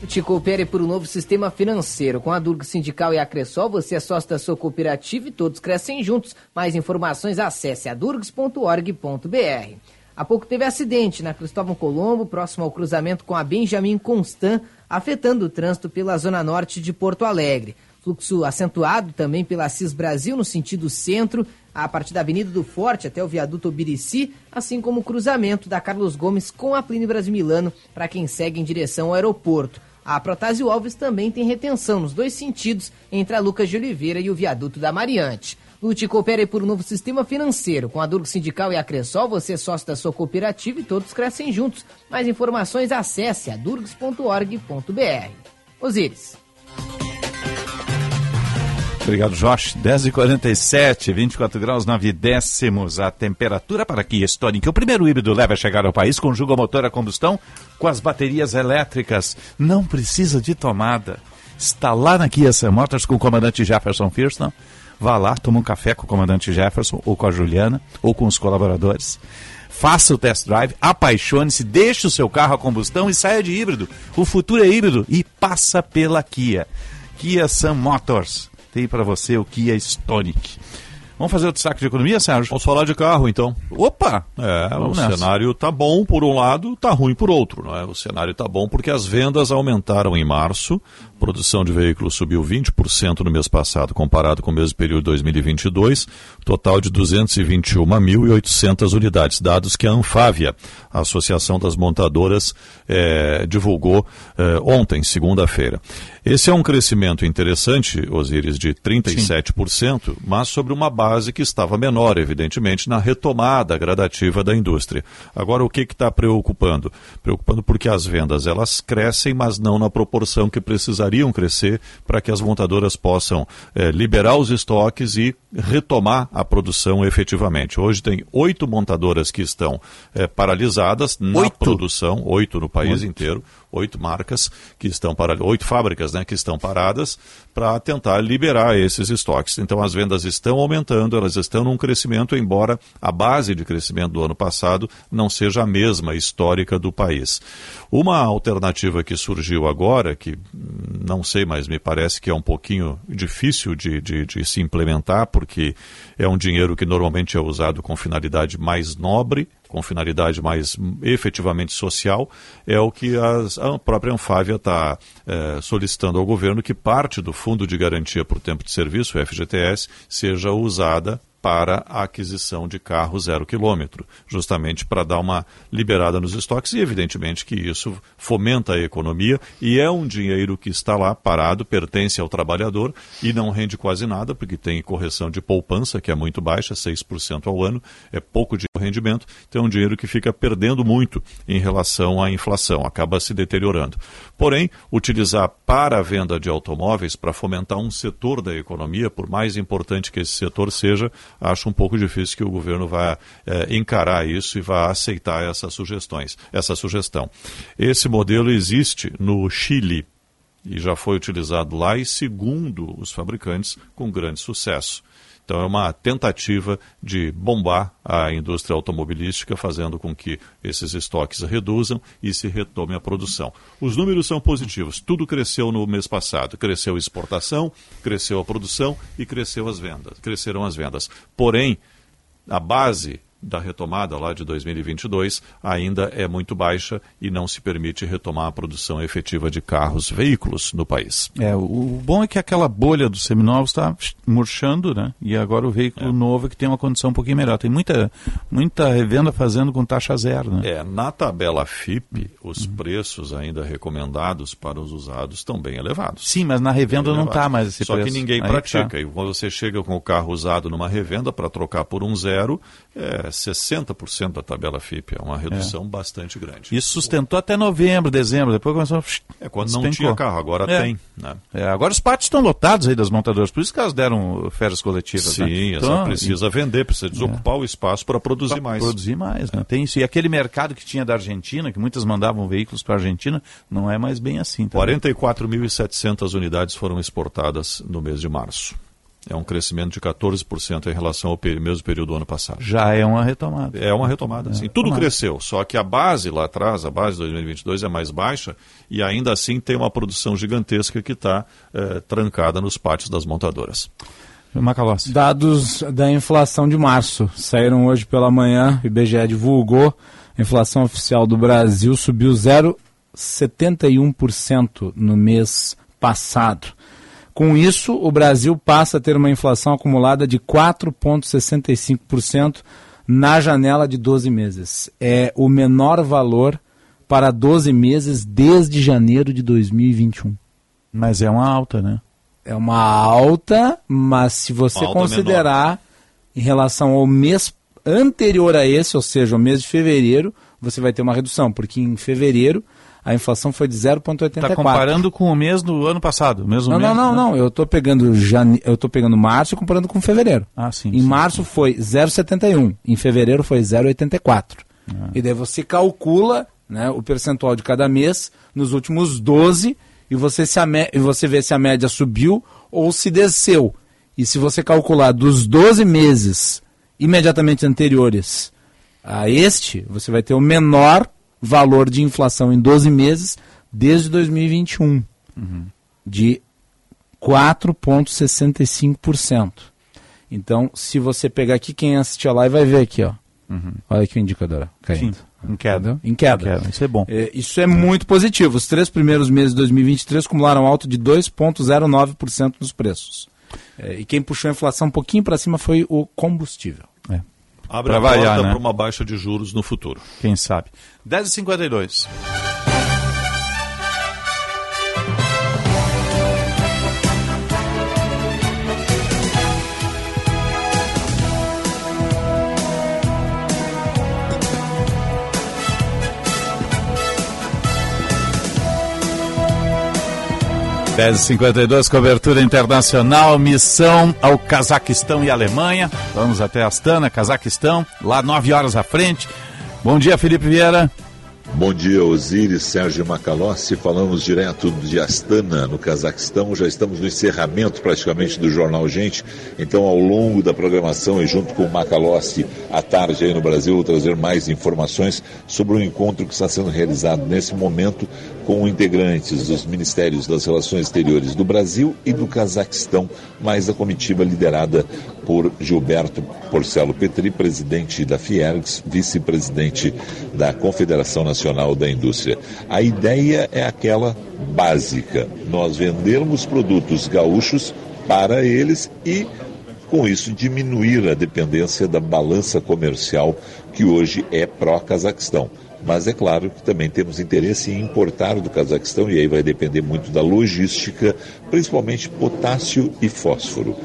Te coopere por um novo sistema financeiro. Com a Durga Sindical e a Cressol, você é sócio da sua cooperativa e todos crescem juntos. Mais informações, acesse adurgs.org.br. Há pouco teve acidente na Cristóvão Colombo, próximo ao cruzamento com a Benjamin Constant, afetando o trânsito pela zona norte de Porto Alegre. Fluxo acentuado também pela Cis Brasil no sentido centro, a partir da Avenida do Forte até o viaduto Obirici, assim como o cruzamento da Carlos Gomes com a Plínio Brasil Milano para quem segue em direção ao aeroporto. A Protásio Alves também tem retenção nos dois sentidos entre a Lucas de Oliveira e o viaduto da Mariante. Lute e coopere por um novo sistema financeiro. Com a Durgo Sindical e a Cressol, você é sócio da sua cooperativa e todos crescem juntos. Mais informações, acesse adurgs.org.br. Osíris. Obrigado, Josh. 10h47, 24 graus, 9 décimos. A temperatura para Kia Stonic. O primeiro híbrido leve a chegar ao país, conjuga o motor a combustão com as baterias elétricas. Não precisa de tomada. Está lá na Kia Sam Motors com o comandante Jefferson Firston. Vá lá, toma um café com o comandante Jefferson, ou com a Juliana, ou com os colaboradores. Faça o test drive, apaixone-se, deixe o seu carro a combustão e saia de híbrido. O futuro é híbrido e passa pela Kia. Kia Sam Motors para você o Kia Stonic. Vamos fazer o destaque de economia, Sérgio? Vamos falar de carro, então. Opa! É, Vamos o nessa. cenário tá bom por um lado, tá ruim por outro. Não é? O cenário tá bom porque as vendas aumentaram em março, produção de veículos subiu 20% no mês passado comparado com o mesmo período de 2022, total de 221.800 unidades, dados que a Anfávia, a Associação das Montadoras, eh, divulgou eh, ontem, segunda-feira. Esse é um crescimento interessante, Osíris, de 37%, mas sobre uma base que estava menor, evidentemente, na retomada gradativa da indústria. Agora, o que está preocupando? Preocupando porque as vendas elas crescem, mas não na proporção que precisariam crescer para que as montadoras possam eh, liberar os estoques e retomar a produção efetivamente. Hoje tem oito montadoras que estão eh, paralisadas na Oito? produção, oito no país Oito. inteiro, oito marcas que estão para oito fábricas, né, que estão paradas para tentar liberar esses estoques. Então as vendas estão aumentando, elas estão num crescimento, embora a base de crescimento do ano passado não seja a mesma histórica do país. Uma alternativa que surgiu agora, que não sei, mas me parece que é um pouquinho difícil de, de, de se implementar, porque é um dinheiro que normalmente é usado com finalidade mais nobre, com finalidade mais hum, efetivamente social, é o que as- a própria Anfávia está eh, solicitando ao governo que parte do Fundo de Garantia por Tempo de Serviço, o FGTS, seja usada para a aquisição de carro zero quilômetro, justamente para dar uma liberada nos estoques e evidentemente que isso fomenta a economia e é um dinheiro que está lá parado, pertence ao trabalhador e não rende quase nada porque tem correção de poupança que é muito baixa, 6% ao ano, é pouco de rendimento, então é um dinheiro que fica perdendo muito em relação à inflação, acaba se deteriorando. Porém, utilizar para a venda de automóveis para fomentar um setor da economia, por mais importante que esse setor seja, acho um pouco difícil que o governo vá eh, encarar isso e vá aceitar essas sugestões, essa sugestão. Esse modelo existe no Chile e já foi utilizado lá e, segundo os fabricantes, com grande sucesso. Então é uma tentativa de bombar a indústria automobilística, fazendo com que esses estoques reduzam e se retome a produção. Os números são positivos. Tudo cresceu no mês passado. Cresceu a exportação, cresceu a produção e cresceu as vendas. Cresceram as vendas. Porém, a base da retomada lá de 2022 ainda é muito baixa e não se permite retomar a produção efetiva de carros, veículos no país. É, o, o bom é que aquela bolha dos seminovos está murchando, né? E agora o veículo novo é que tem uma condição um pouquinho melhor. Tem muita, muita revenda fazendo com taxa zero, né? É, na tabela FIP, os preços ainda recomendados para os usados estão bem elevados. Sim, mas na revenda não está mais esse Só preço. que ninguém Aí pratica. tá. E quando você chega com o carro usado numa revenda para trocar por um zero, é 60% da tabela FIP. É uma redução bastante grande. Isso sustentou até novembro, dezembro, depois começou. É quando não tinha carro, agora É. tem. Né? É, agora os pátios estão lotados aí das montadoras, por isso que elas deram férias coletivas. né? Sim, Então, essa precisa vender, precisa desocupar o espaço para produzir pra mais. Produzir mais, né? Tem isso. E aquele mercado que tinha da Argentina, que muitas mandavam veículos para a Argentina, não é mais bem assim. Tá? 44.700 unidades foram exportadas no mês de março. É um crescimento de 14% em relação ao mesmo período do ano passado. Já é uma retomada. É uma retomada, sim. Tudo retomada. cresceu, só que a base lá atrás, a base de 2022 é mais baixa e ainda assim tem uma produção gigantesca que está trancada nos pátios das montadoras. Macalossi. Dados da inflação de março saíram hoje pela manhã, o IBGE divulgou. A inflação oficial do Brasil subiu 0,71% no mês passado. Com isso, o Brasil passa a ter uma inflação acumulada de 4,65% na janela de 12 meses. É o menor valor para 12 meses desde janeiro de 2021. Mas é uma alta, né? É uma alta, mas se você alta considerar em relação ao mês anterior a esse, ou seja, o mês de fevereiro, você vai ter uma redução, porque em fevereiro a inflação foi de 0,84. Está comparando com o mês do ano passado, mesmo Não, mês, não, não, né? não. Eu estou pegando jane... eu tô pegando março e comparando com fevereiro. Ah, sim. Em março foi 0,71, em fevereiro foi 0,84. Ah. E daí você calcula né, o percentual de cada mês nos últimos 12 e você, se a mé- e você vê se a média subiu ou se desceu. E se você calcular dos 12 meses imediatamente anteriores a este, você vai ter o menor valor de inflação em 12 meses desde 2021 de 4,65%. Então, se você pegar aqui, quem assistir a live vai ver aqui, ó. Olha aqui o indicador caindo. Sim, em queda. Em queda. Em queda, Isso é bom. É, isso é muito positivo. Os três primeiros meses de 2023 acumularam alta de 2,09% nos preços. É, e quem puxou a inflação um pouquinho para cima foi o combustível. Abre Pra a porta variar, né? para uma baixa de juros no futuro. Quem sabe. 10h52. Dez e 52 cobertura internacional, missão ao Cazaquistão e Alemanha. Vamos até Astana, Cazaquistão, lá nove horas à frente. Bom dia, Felipe Vieira. Bom dia, Osiris, Sérgio Macalossi. Falamos direto de Astana, no Cazaquistão. Já estamos no encerramento praticamente do Jornal Gente. Então, ao longo da programação e junto com o Macalossi à tarde aí no Brasil, vou trazer mais informações sobre o encontro que está sendo realizado nesse momento com integrantes dos Ministérios das Relações Exteriores do Brasil e do Cazaquistão, mais a comitiva liderada por Gilberto Porcelo Petri, presidente da Fiergs, vice-presidente da Confederação Nacional da Indústria. A ideia é aquela básica: nós vendermos produtos gaúchos para eles e com isso diminuir a dependência da balança comercial que hoje é pró-Cazaquistão. Mas é claro que também temos interesse em importar do Cazaquistão, e aí vai depender muito da logística, principalmente potássio e fósforo,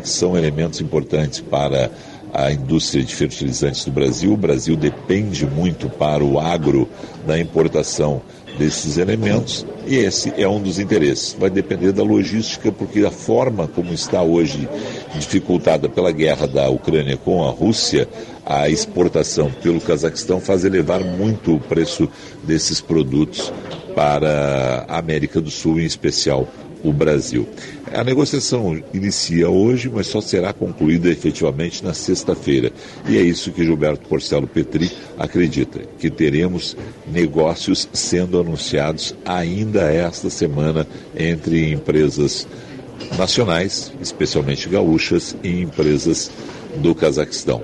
que são elementos importantes para a indústria de fertilizantes do Brasil. O Brasil depende muito para o agro da importação desses elementos e esse é um dos interesses. Vai depender da logística, porque a forma como está hoje dificultada pela guerra da Ucrânia com a Rússia, a exportação pelo Cazaquistão faz elevar muito o preço desses produtos para a América do Sul, em especial o Brasil. A negociação inicia hoje, mas só será concluída efetivamente na sexta-feira. E é isso que Gilberto Porcelo Petri acredita, que teremos negócios sendo anunciados ainda esta semana entre empresas nacionais, especialmente gaúchas, e empresas do Cazaquistão.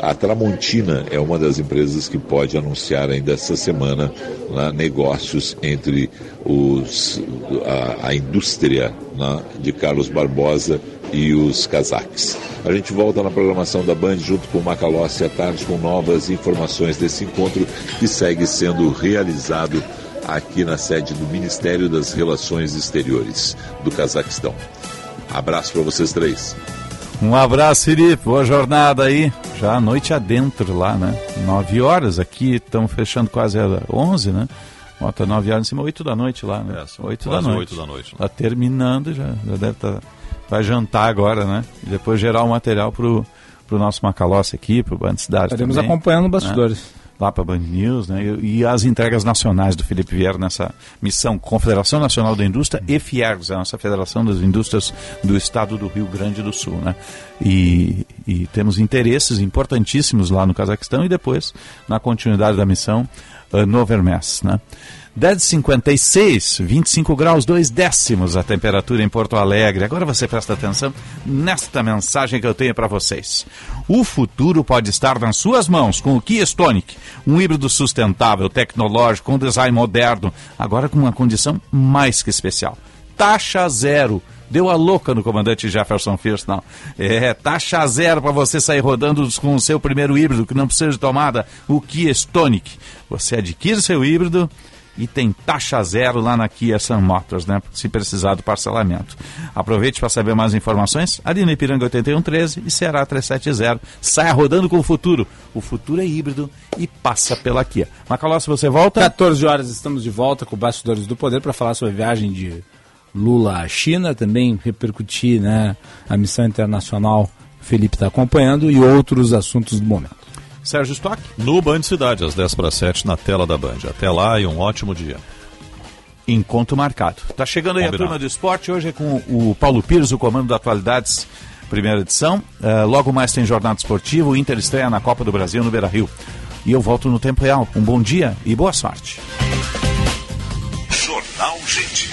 A Tramontina é uma das empresas que pode anunciar ainda essa semana né, negócios entre os, a, a indústria né, de Carlos Barbosa e os cazaques. A gente volta na programação da Band junto com o Macalossi à tarde com novas informações desse encontro que segue sendo realizado aqui na sede do Ministério das Relações Exteriores do Cazaquistão. Abraço para vocês três. Um abraço, Felipe. Boa jornada aí. Já a noite adentro lá, né? Nove horas aqui, estamos fechando quase onze, né? Bota nove horas em cima, oito da noite lá, né? É, oito quase da noite. oito da noite, né? Tá terminando, já, já deve estar. Tá, vai jantar agora, né? E depois gerar o material pro, pro nosso Macalossi aqui, pro Band Cidade. Estaremos também, acompanhando bastidores. Né? Lá para a Band News, né? E, as entregas nacionais do Felipe Vieira nessa missão Confederação Nacional da Indústria e Fiergs, a nossa Federação das Indústrias do Estado do Rio Grande do Sul, né? E, e temos interesses importantíssimos lá no Cazaquistão e depois na continuidade da missão uh, no Vermes, né? 10,56, 25 graus, 2 décimos a temperatura em Porto Alegre. Agora você presta atenção nesta mensagem que eu tenho para vocês. O futuro pode estar nas suas mãos com o Kia Stonic, um híbrido sustentável, tecnológico, com design moderno, agora com uma condição mais que especial. Taxa zero. Deu a louca no comandante Jefferson First, não. É, taxa zero para você sair rodando com o seu primeiro híbrido, que não precisa de tomada, o Kia Stonic. Você adquire seu híbrido e tem taxa zero lá na Kia Sun Motors, né? Se precisar do parcelamento. Aproveite para saber mais informações ali no Ipiranga 8113 e Ceará 370. Saia rodando com o futuro. O futuro é híbrido e passa pela Kia. Macalossi, você volta? 14 horas estamos de volta com Bastidores do Poder para falar sobre a viagem de Lula à China, também repercutir né, a missão internacional Felipe está acompanhando e outros assuntos do momento. Sérgio Stock? No Band Cidade, às 10 para 7, na tela da Band. Até lá e um ótimo dia. Encontro marcado. Tá chegando aí Combinado. a turma do esporte, hoje é com o Paulo Pires, o comando da Atualidades, primeira edição. Uh, logo mais tem Jornada Esportiva, o Inter estreia na Copa do Brasil no Beira Rio. E eu volto no tempo real. Um bom dia e boa sorte. Jornal Gente.